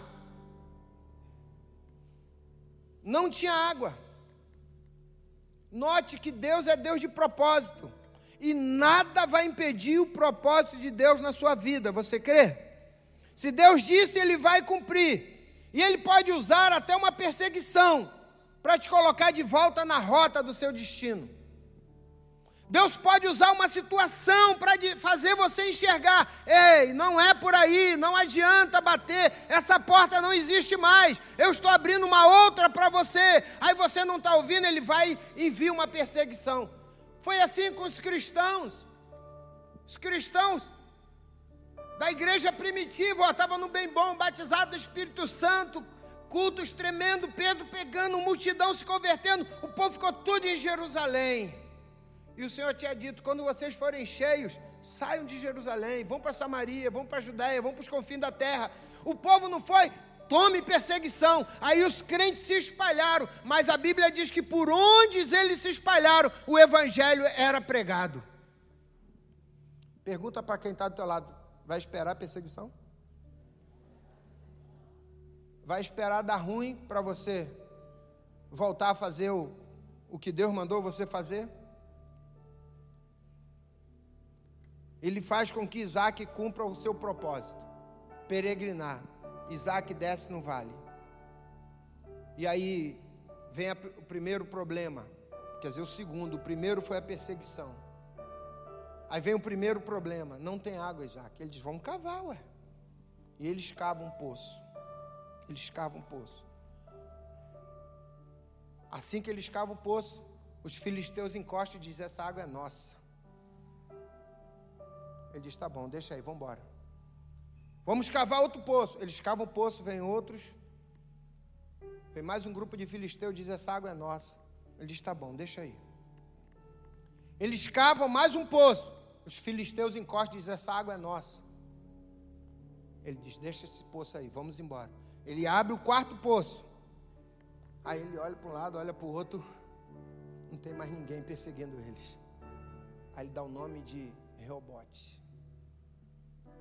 Não tinha água. Note que Deus é Deus de propósito. E nada vai impedir o propósito de Deus na sua vida. Você crê? Se Deus disse, Ele vai cumprir. E Ele pode usar até uma perseguição para te colocar de volta na rota do seu destino. Deus pode usar uma situação para fazer você enxergar: ei, não é por aí, não adianta bater, essa porta não existe mais, eu estou abrindo uma outra para você. Aí você não está ouvindo, ele vai e envia uma perseguição. Foi assim com os cristãos. Os cristãos da igreja primitiva, estavam no bem bom, batizado do Espírito Santo, cultos tremendo, Pedro pegando, multidão se convertendo, o povo ficou tudo em Jerusalém. E o Senhor tinha dito: quando vocês forem cheios, saiam de Jerusalém, vão para Samaria, vão para a Judéia, vão para os confins da terra. O povo não foi, tome perseguição. Aí os crentes se espalharam, mas a Bíblia diz que por onde eles se espalharam, o evangelho era pregado. Pergunta para quem está do teu lado: vai esperar perseguição? Vai esperar dar ruim para você voltar a fazer o, o que Deus mandou você fazer? Ele faz com que Isaac cumpra o seu propósito, peregrinar. Isaac desce no vale. E aí vem a, o primeiro problema, quer dizer, o segundo. O primeiro foi a perseguição. Aí vem o primeiro problema: não tem água, Isaac. Ele diz: vamos cavar, ué. E eles cavam um poço. Eles cavam um poço. Assim que eles cavam o poço, os filisteus encostam e dizem: Essa água é nossa. Ele diz: Tá bom, deixa aí, vamos embora. Vamos cavar outro poço. Eles cavam o poço, vem outros. Vem mais um grupo de filisteus diz: Essa água é nossa. Ele diz: Tá bom, deixa aí. Eles cavam mais um poço. Os filisteus encostam e dizem: Essa água é nossa. Ele diz: Deixa esse poço aí, vamos embora. Ele abre o quarto poço. Aí ele olha para um lado, olha para o outro. Não tem mais ninguém perseguindo eles. Aí ele dá o nome de Reobote.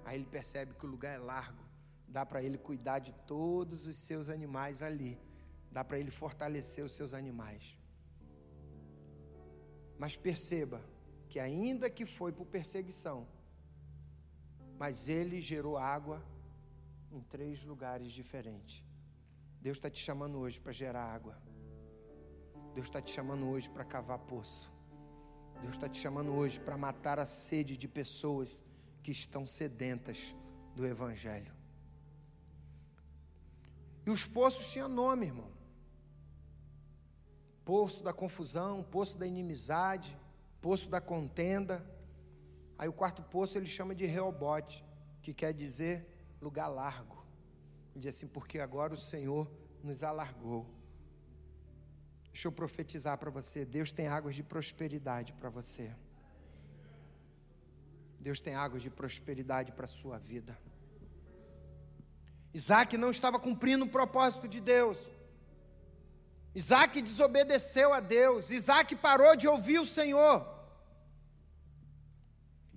Aí ele percebe que o lugar é largo. Dá para ele cuidar de todos os seus animais ali. Dá para ele fortalecer os seus animais. Mas perceba que, ainda que foi por perseguição, mas ele gerou água em três lugares diferentes. Deus está te chamando hoje para gerar água. Deus está te chamando hoje para cavar poço. Deus está te chamando hoje para matar a sede de pessoas que estão sedentas do Evangelho. E os poços tinham nome, irmão. Poço da confusão, poço da inimizade, poço da contenda. Aí o quarto poço ele chama de Reobote, que quer dizer lugar largo. Diz assim, porque agora o Senhor nos alargou. Deixa eu profetizar para você: Deus tem águas de prosperidade para você. Deus tem águas de prosperidade para a sua vida. Isaac não estava cumprindo o propósito de Deus. Isaac desobedeceu a Deus. Isaac parou de ouvir o Senhor.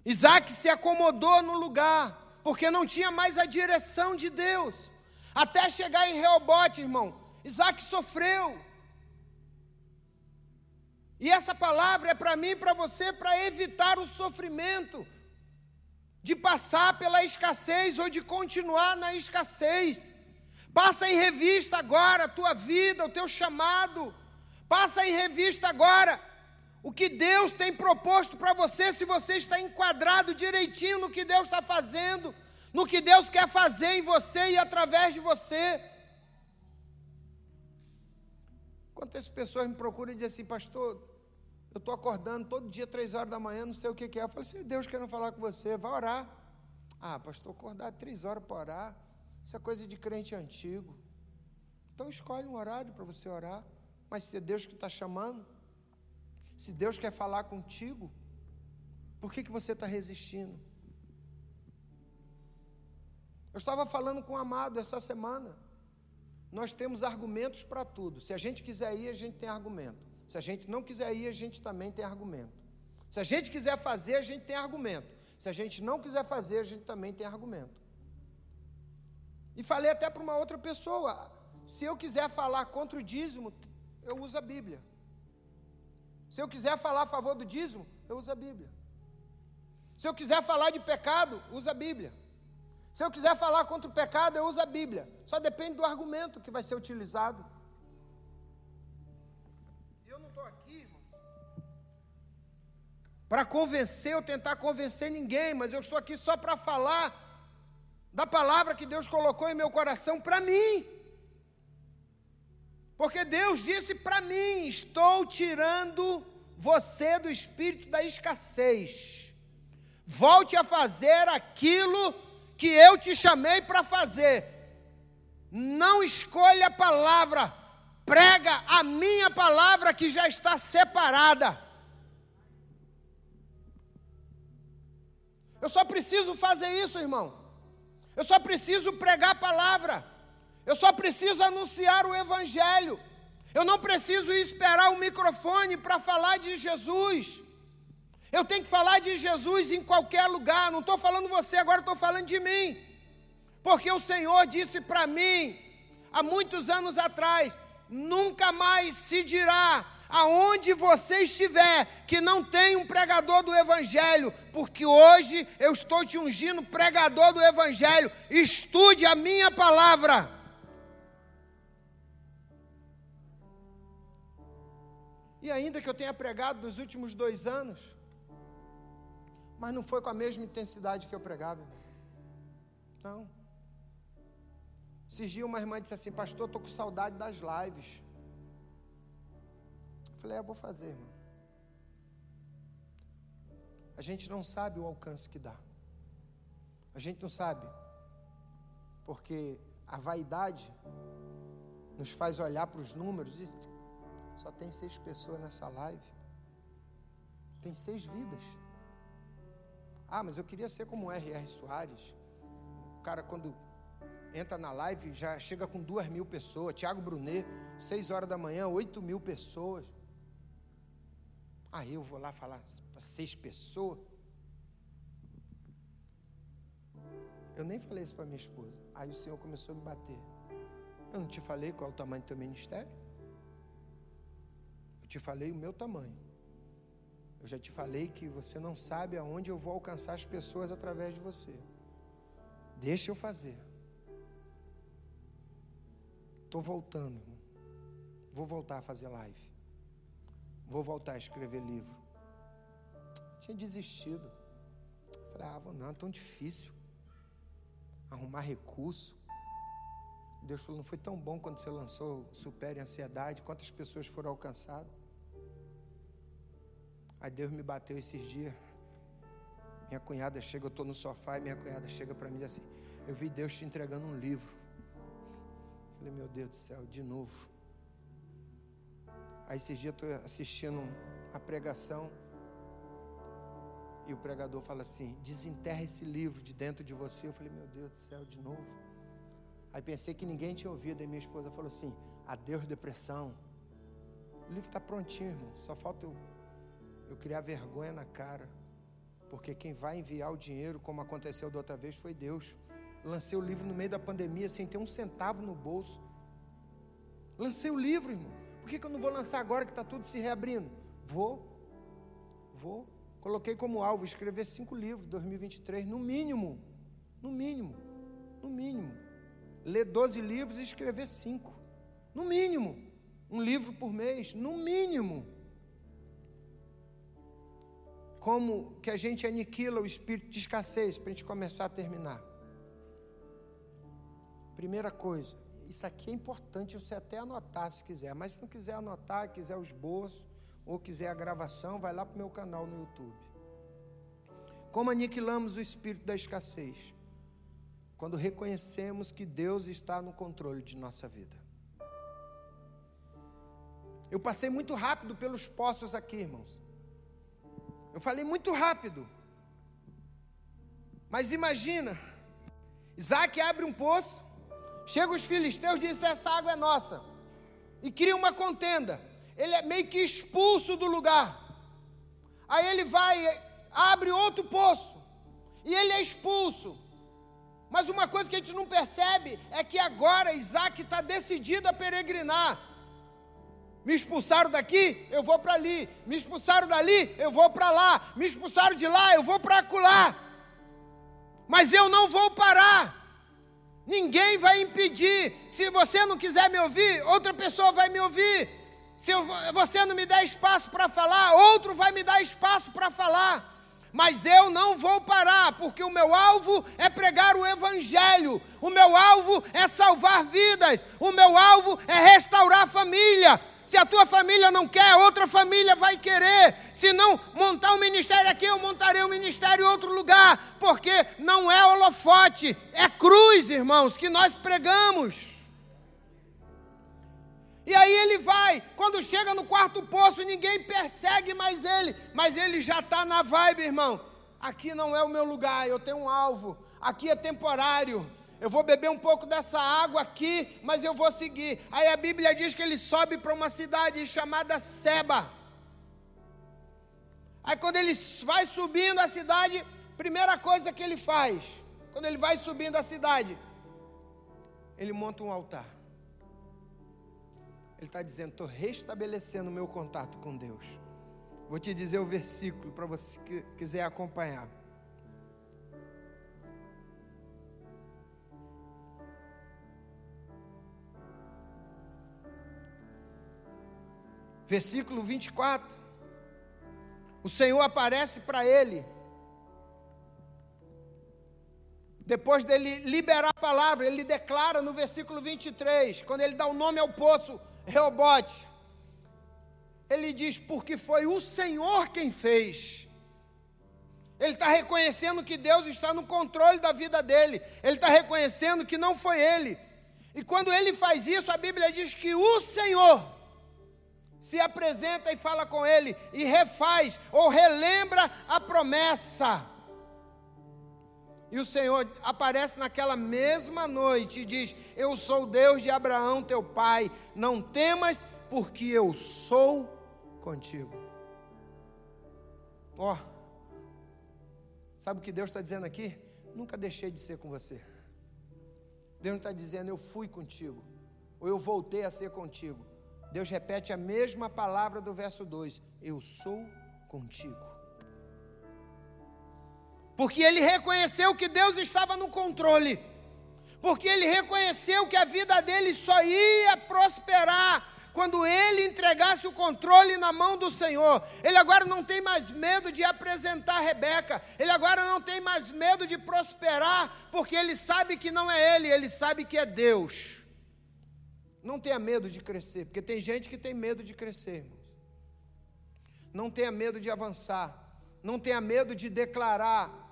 Isaac se acomodou no lugar porque não tinha mais a direção de Deus. Até chegar em Reobote, irmão, Isaac sofreu. E essa palavra é para mim e para você para evitar o sofrimento, de passar pela escassez ou de continuar na escassez. Passa em revista agora a tua vida, o teu chamado. Passa em revista agora o que Deus tem proposto para você, se você está enquadrado direitinho no que Deus está fazendo, no que Deus quer fazer em você e através de você. Quantas pessoas me procuram e dizem assim, pastor, eu estou acordando todo dia, três horas da manhã, não sei o que, que é. Eu falei assim, Deus querendo falar com você, vai orar. Ah, pastor, acordar três horas para orar, isso é coisa de crente antigo. Então escolhe um horário para você orar. Mas se é Deus que está chamando, se Deus quer falar contigo, por que, que você está resistindo? Eu estava falando com o amado essa semana. Nós temos argumentos para tudo. Se a gente quiser ir, a gente tem argumento. Se a gente não quiser ir, a gente também tem argumento. Se a gente quiser fazer, a gente tem argumento. Se a gente não quiser fazer, a gente também tem argumento. E falei até para uma outra pessoa: se eu quiser falar contra o dízimo, eu uso a Bíblia. Se eu quiser falar a favor do dízimo, eu uso a Bíblia. Se eu quiser falar de pecado, usa a Bíblia. Se eu quiser falar contra o pecado, eu uso a Bíblia. Só depende do argumento que vai ser utilizado. Eu não estou aqui, irmão, para convencer ou tentar convencer ninguém, mas eu estou aqui só para falar da palavra que Deus colocou em meu coração para mim. Porque Deus disse para mim: estou tirando você do espírito da escassez. Volte a fazer aquilo que eu te chamei para fazer. Não escolha a palavra, prega a minha palavra que já está separada. Eu só preciso fazer isso, irmão. Eu só preciso pregar a palavra. Eu só preciso anunciar o Evangelho. Eu não preciso esperar o microfone para falar de Jesus. Eu tenho que falar de Jesus em qualquer lugar. Não estou falando você agora, estou falando de mim. Porque o Senhor disse para mim, há muitos anos atrás: nunca mais se dirá aonde você estiver, que não tem um pregador do Evangelho, porque hoje eu estou te ungindo pregador do Evangelho. Estude a minha palavra. E ainda que eu tenha pregado nos últimos dois anos, mas não foi com a mesma intensidade que eu pregava. Não. Esses dias uma irmã disse assim, pastor, estou com saudade das lives. Eu falei, é, vou fazer, irmão. A gente não sabe o alcance que dá. A gente não sabe. Porque a vaidade nos faz olhar para os números e só tem seis pessoas nessa live. Tem seis vidas. Ah, mas eu queria ser como R.R. Soares. cara, quando entra na live, já chega com duas mil pessoas. Tiago Brunet, seis horas da manhã, oito mil pessoas. Aí eu vou lá falar para seis pessoas. Eu nem falei isso para minha esposa. Aí o Senhor começou a me bater. Eu não te falei qual é o tamanho do teu ministério? Eu te falei o meu tamanho. Eu já te falei que você não sabe aonde eu vou alcançar as pessoas através de você. Deixa eu fazer. Estou voltando, irmão. Vou voltar a fazer live. Vou voltar a escrever livro. Tinha desistido. Falei, ah, vou não, é tão difícil. Arrumar recurso. Deus falou, não foi tão bom quando você lançou Supere a Ansiedade, quantas pessoas foram alcançadas. Aí Deus me bateu esses dias. Minha cunhada chega, eu estou no sofá e minha cunhada chega para mim e diz assim: Eu vi Deus te entregando um livro. Falei, meu Deus do céu, de novo. Aí esses dias eu estou assistindo a pregação e o pregador fala assim: desenterra esse livro de dentro de você. Eu falei, meu Deus do céu, de novo. Aí pensei que ninguém tinha ouvido, e minha esposa falou assim: adeus depressão. O livro está prontinho, irmão, só falta eu eu criar vergonha na cara. Porque quem vai enviar o dinheiro, como aconteceu da outra vez, foi Deus. Lancei o livro no meio da pandemia sem ter um centavo no bolso. Lancei o livro, irmão. Por que, que eu não vou lançar agora que está tudo se reabrindo? Vou. Vou. Coloquei como alvo escrever cinco livros 2023, no mínimo. No mínimo. No mínimo. Ler 12 livros e escrever cinco. No mínimo. Um livro por mês. No mínimo como que a gente aniquila o espírito de escassez, para a gente começar a terminar. Primeira coisa, isso aqui é importante você até anotar se quiser, mas se não quiser anotar, quiser o esboço, ou quiser a gravação, vai lá para o meu canal no YouTube. Como aniquilamos o espírito da escassez? Quando reconhecemos que Deus está no controle de nossa vida. Eu passei muito rápido pelos postos aqui, irmãos. Eu falei muito rápido. Mas imagina, Isaac abre um poço, chega os filisteus e diz: essa água é nossa. E cria uma contenda. Ele é meio que expulso do lugar. Aí ele vai, abre outro poço. E ele é expulso. Mas uma coisa que a gente não percebe é que agora Isaac está decidido a peregrinar. Me expulsaram daqui, eu vou para ali. Me expulsaram dali, eu vou para lá. Me expulsaram de lá, eu vou para acolá. Mas eu não vou parar. Ninguém vai impedir. Se você não quiser me ouvir, outra pessoa vai me ouvir. Se eu, você não me der espaço para falar, outro vai me dar espaço para falar. Mas eu não vou parar, porque o meu alvo é pregar o Evangelho, o meu alvo é salvar vidas, o meu alvo é restaurar a família, se a tua família não quer, outra família vai querer. Se não montar um ministério aqui, eu montarei um ministério em outro lugar. Porque não é holofote, é cruz, irmãos, que nós pregamos. E aí ele vai, quando chega no quarto poço, ninguém persegue mais ele, mas ele já está na vibe, irmão. Aqui não é o meu lugar, eu tenho um alvo, aqui é temporário, eu vou beber um pouco dessa água aqui, mas eu vou seguir. Aí a Bíblia diz que ele sobe para uma cidade chamada Seba. Aí quando ele vai subindo a cidade, primeira coisa que ele faz, quando ele vai subindo a cidade, ele monta um altar. Ele está dizendo: estou restabelecendo o meu contato com Deus. Vou te dizer o versículo para você que quiser acompanhar. versículo 24. O Senhor aparece para ele. Depois dele liberar a palavra, ele declara no versículo 23, quando ele dá o nome ao poço, Reobote. Ele diz: Porque foi o Senhor quem fez. Ele está reconhecendo que Deus está no controle da vida dele. Ele está reconhecendo que não foi ele. E quando ele faz isso, a Bíblia diz que o Senhor se apresenta e fala com ele e refaz ou relembra a promessa. E o Senhor aparece naquela mesma noite e diz: Eu sou o Deus de Abraão, teu pai. Não temas, porque eu sou contigo. Ó, oh, sabe o que Deus está dizendo aqui? Nunca deixei de ser com você. Deus não está dizendo eu fui contigo, ou eu voltei a ser contigo. Deus repete a mesma palavra do verso 2: Eu sou contigo. Porque ele reconheceu que Deus estava no controle, porque ele reconheceu que a vida dele só ia prosperar quando ele entregasse o controle na mão do Senhor. Ele agora não tem mais medo de apresentar Rebeca, ele agora não tem mais medo de prosperar, porque ele sabe que não é ele, ele sabe que é Deus. Não tenha medo de crescer, porque tem gente que tem medo de crescer. Não tenha medo de avançar, não tenha medo de declarar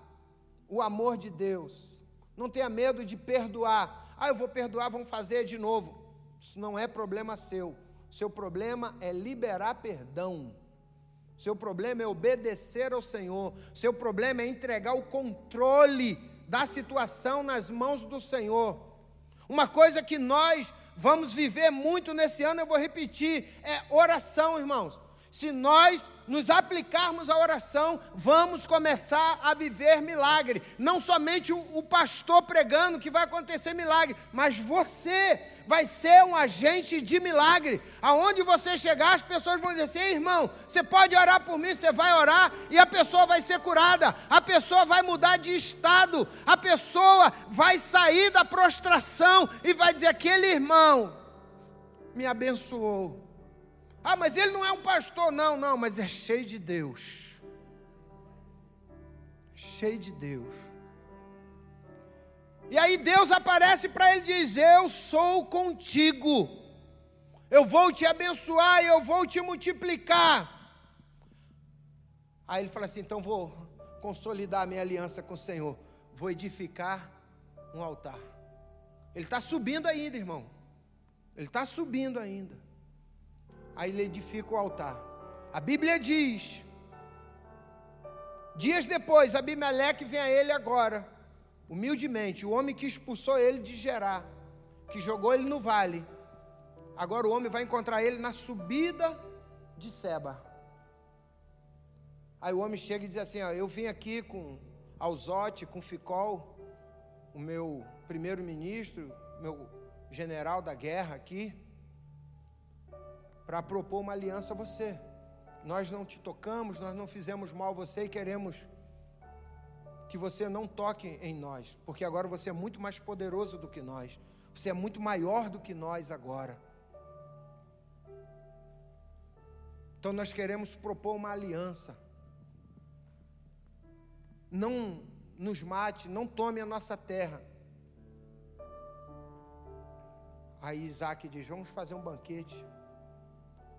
o amor de Deus, não tenha medo de perdoar. Ah, eu vou perdoar, vamos fazer de novo. Isso não é problema seu. Seu problema é liberar perdão. Seu problema é obedecer ao Senhor. Seu problema é entregar o controle da situação nas mãos do Senhor. Uma coisa que nós vamos viver muito nesse ano, eu vou repetir, é oração, irmãos. Se nós nos aplicarmos à oração, vamos começar a viver milagre. Não somente o, o pastor pregando que vai acontecer milagre, mas você vai ser um agente de milagre. Aonde você chegar, as pessoas vão dizer assim: irmão, você pode orar por mim, você vai orar e a pessoa vai ser curada, a pessoa vai mudar de estado, a pessoa vai sair da prostração e vai dizer: aquele irmão me abençoou. Ah, mas ele não é um pastor, não, não, mas é cheio de Deus. Cheio de Deus. E aí Deus aparece para ele e diz: Eu sou contigo, eu vou te abençoar, eu vou te multiplicar. Aí ele fala assim: Então vou consolidar a minha aliança com o Senhor, vou edificar um altar. Ele está subindo ainda, irmão. Ele está subindo ainda. Aí ele edifica o altar. A Bíblia diz: Dias depois, Abimeleque vem a ele agora humildemente, o homem que expulsou ele de Gerar, que jogou ele no vale, agora o homem vai encontrar ele na subida de Seba. Aí o homem chega e diz assim: ó, Eu vim aqui com Alzote, com Ficol, o meu primeiro-ministro, meu general da guerra aqui, para propor uma aliança a você. Nós não te tocamos, nós não fizemos mal a você e queremos que você não toque em nós, porque agora você é muito mais poderoso do que nós, você é muito maior do que nós agora. Então nós queremos propor uma aliança. Não nos mate, não tome a nossa terra. Aí Isaac diz: Vamos fazer um banquete.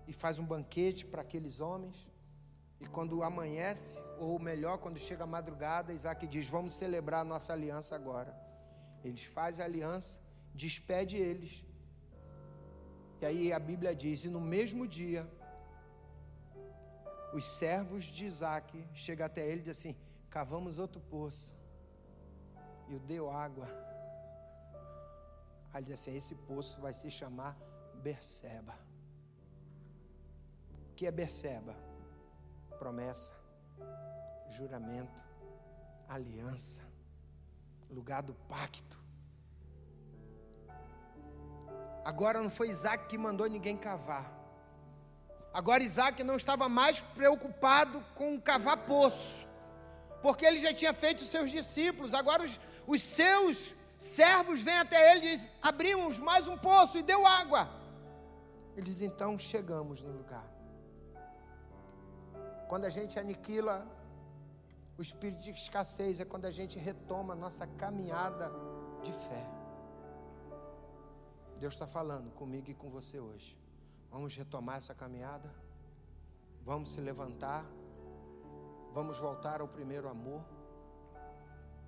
E faz um banquete para aqueles homens. E quando amanhece, ou melhor, quando chega a madrugada, Isaac diz: Vamos celebrar a nossa aliança agora. Eles fazem a aliança, despede eles. E aí a Bíblia diz: E no mesmo dia, os servos de Isaac chegam até ele e dizem assim: Cavamos outro poço. E o deu água. Aí ele diz assim: Esse poço vai se chamar Berseba. Que é Berseba? promessa, juramento, aliança, lugar do pacto. Agora não foi Isaac que mandou ninguém cavar. Agora Isaac não estava mais preocupado com cavar poço, porque ele já tinha feito os seus discípulos. Agora os, os seus servos vêm até ele e dizem: abrimos mais um poço e deu água. Ele diz: então chegamos no lugar. Quando a gente aniquila o espírito de escassez, é quando a gente retoma a nossa caminhada de fé. Deus está falando comigo e com você hoje. Vamos retomar essa caminhada? Vamos se levantar? Vamos voltar ao primeiro amor?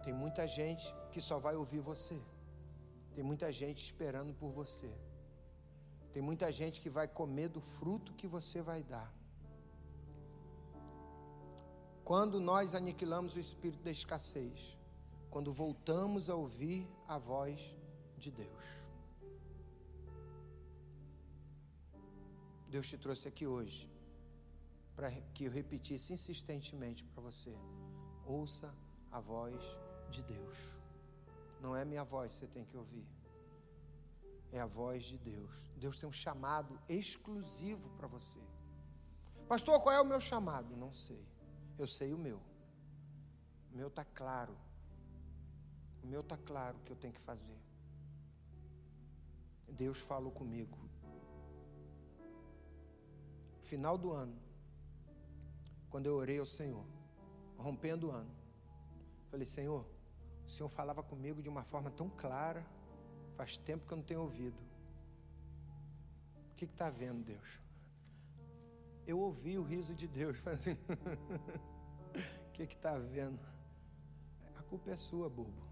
Tem muita gente que só vai ouvir você. Tem muita gente esperando por você. Tem muita gente que vai comer do fruto que você vai dar. Quando nós aniquilamos o espírito da escassez, quando voltamos a ouvir a voz de Deus. Deus te trouxe aqui hoje para que eu repetisse insistentemente para você: ouça a voz de Deus. Não é minha voz que você tem que ouvir, é a voz de Deus. Deus tem um chamado exclusivo para você. Pastor, qual é o meu chamado? Não sei. Eu sei o meu. O meu está claro. O meu está claro o que eu tenho que fazer. Deus falou comigo. Final do ano, quando eu orei ao Senhor, rompendo o ano, falei: Senhor, o Senhor falava comigo de uma forma tão clara, faz tempo que eu não tenho ouvido. O que está vendo, Deus? Eu ouvi o riso de Deus, fazendo. o que está vendo? A culpa é sua, bobo.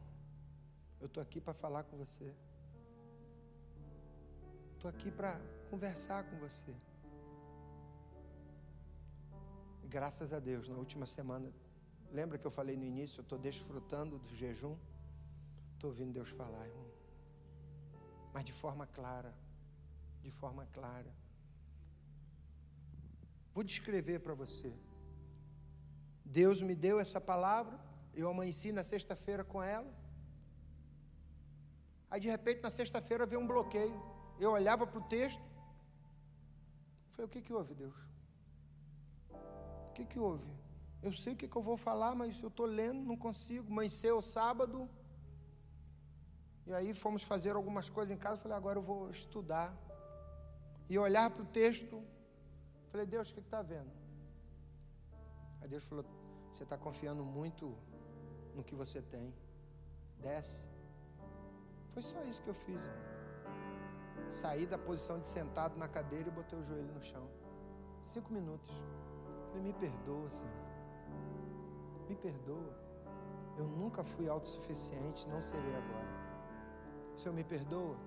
Eu estou aqui para falar com você. Estou aqui para conversar com você. Graças a Deus, na última semana, lembra que eu falei no início, eu estou desfrutando do jejum? Estou ouvindo Deus falar, irmão. Mas de forma clara. De forma clara. Vou descrever para você. Deus me deu essa palavra, eu amanheci na sexta-feira com ela. Aí de repente na sexta-feira veio um bloqueio. Eu olhava para o texto. Falei, o que, que houve, Deus? O que, que houve? Eu sei o que, que eu vou falar, mas eu estou lendo, não consigo. Amanheceu sábado. E aí fomos fazer algumas coisas em casa. Falei, agora eu vou estudar. E olhar para o texto. Falei, Deus, o que está vendo? Aí Deus falou, você está confiando muito no que você tem. Desce. Foi só isso que eu fiz. Irmão. Saí da posição de sentado na cadeira e botei o joelho no chão. Cinco minutos. Falei, me perdoa, Senhor. Me perdoa. Eu nunca fui autossuficiente, não serei agora. O Senhor me perdoa?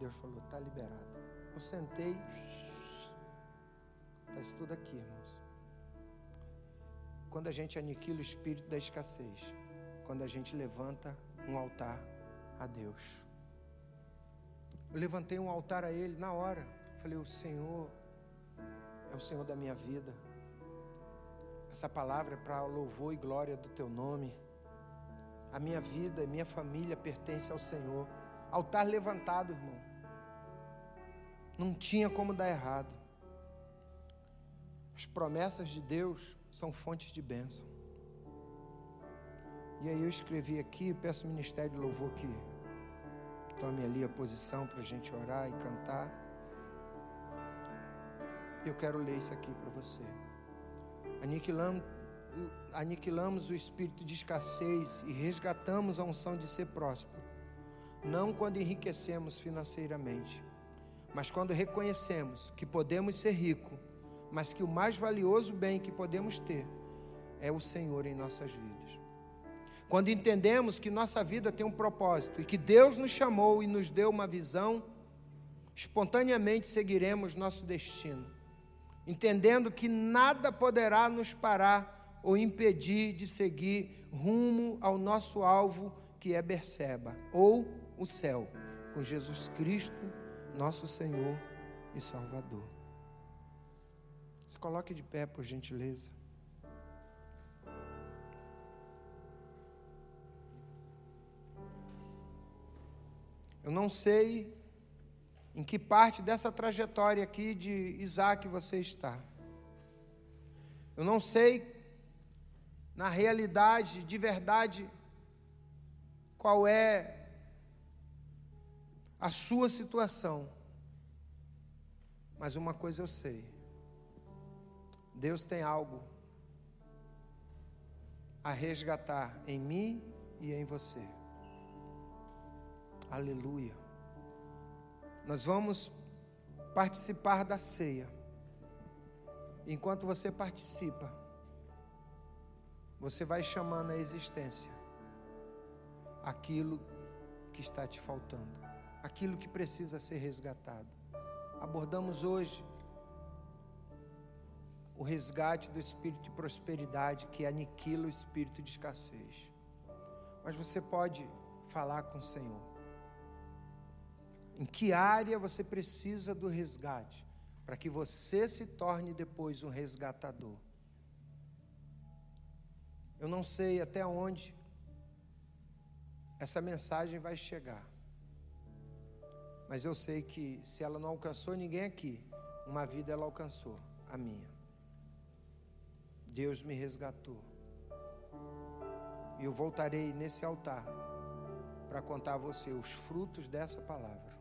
Deus falou, está liberado. Eu sentei. Está isso tudo aqui, irmãos. Quando a gente aniquila o espírito da escassez, quando a gente levanta um altar a Deus. Eu levantei um altar a Ele na hora. Falei: O Senhor é o Senhor da minha vida. Essa palavra é para louvor e glória do Teu nome. A minha vida e minha família pertence ao Senhor. Altar levantado, irmão. Não tinha como dar errado. As promessas de Deus são fontes de bênção. E aí eu escrevi aqui, peço o Ministério de Louvor que Tome ali a posição para a gente orar e cantar. Eu quero ler isso aqui para você. Aniquilamos, aniquilamos o espírito de escassez e resgatamos a unção de ser próspero. Não quando enriquecemos financeiramente, mas quando reconhecemos que podemos ser ricos, mas que o mais valioso bem que podemos ter é o Senhor em nossas vidas. Quando entendemos que nossa vida tem um propósito e que Deus nos chamou e nos deu uma visão, espontaneamente seguiremos nosso destino, entendendo que nada poderá nos parar ou impedir de seguir rumo ao nosso alvo, que é Berseba, ou o céu, com Jesus Cristo, nosso Senhor e Salvador. Se coloque de pé, por gentileza. Eu não sei em que parte dessa trajetória aqui de Isaac você está. Eu não sei, na realidade, de verdade, qual é a sua situação. Mas uma coisa eu sei: Deus tem algo a resgatar em mim e em você. Aleluia. Nós vamos participar da ceia. Enquanto você participa, você vai chamando à existência aquilo que está te faltando, aquilo que precisa ser resgatado. Abordamos hoje o resgate do espírito de prosperidade que aniquila o espírito de escassez. Mas você pode falar com o Senhor. Em que área você precisa do resgate? Para que você se torne depois um resgatador. Eu não sei até onde essa mensagem vai chegar. Mas eu sei que se ela não alcançou ninguém aqui, uma vida ela alcançou, a minha. Deus me resgatou. E eu voltarei nesse altar para contar a você os frutos dessa palavra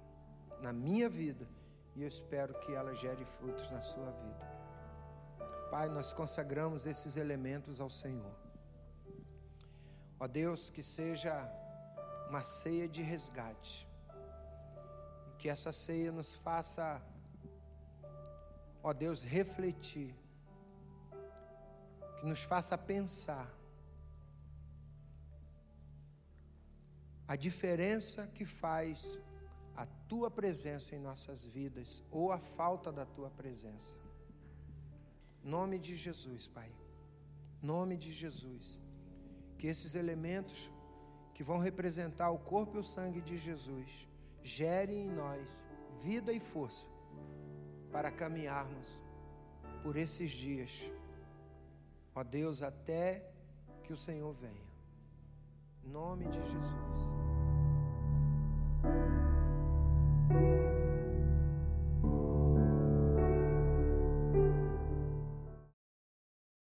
na minha vida e eu espero que ela gere frutos na sua vida. Pai, nós consagramos esses elementos ao Senhor. Ó Deus, que seja uma ceia de resgate. Que essa ceia nos faça, ó Deus, refletir. Que nos faça pensar a diferença que faz a tua presença em nossas vidas ou a falta da tua presença. Nome de Jesus, Pai. Nome de Jesus. Que esses elementos que vão representar o corpo e o sangue de Jesus gerem em nós vida e força para caminharmos por esses dias. Ó Deus, até que o Senhor venha. Nome de Jesus.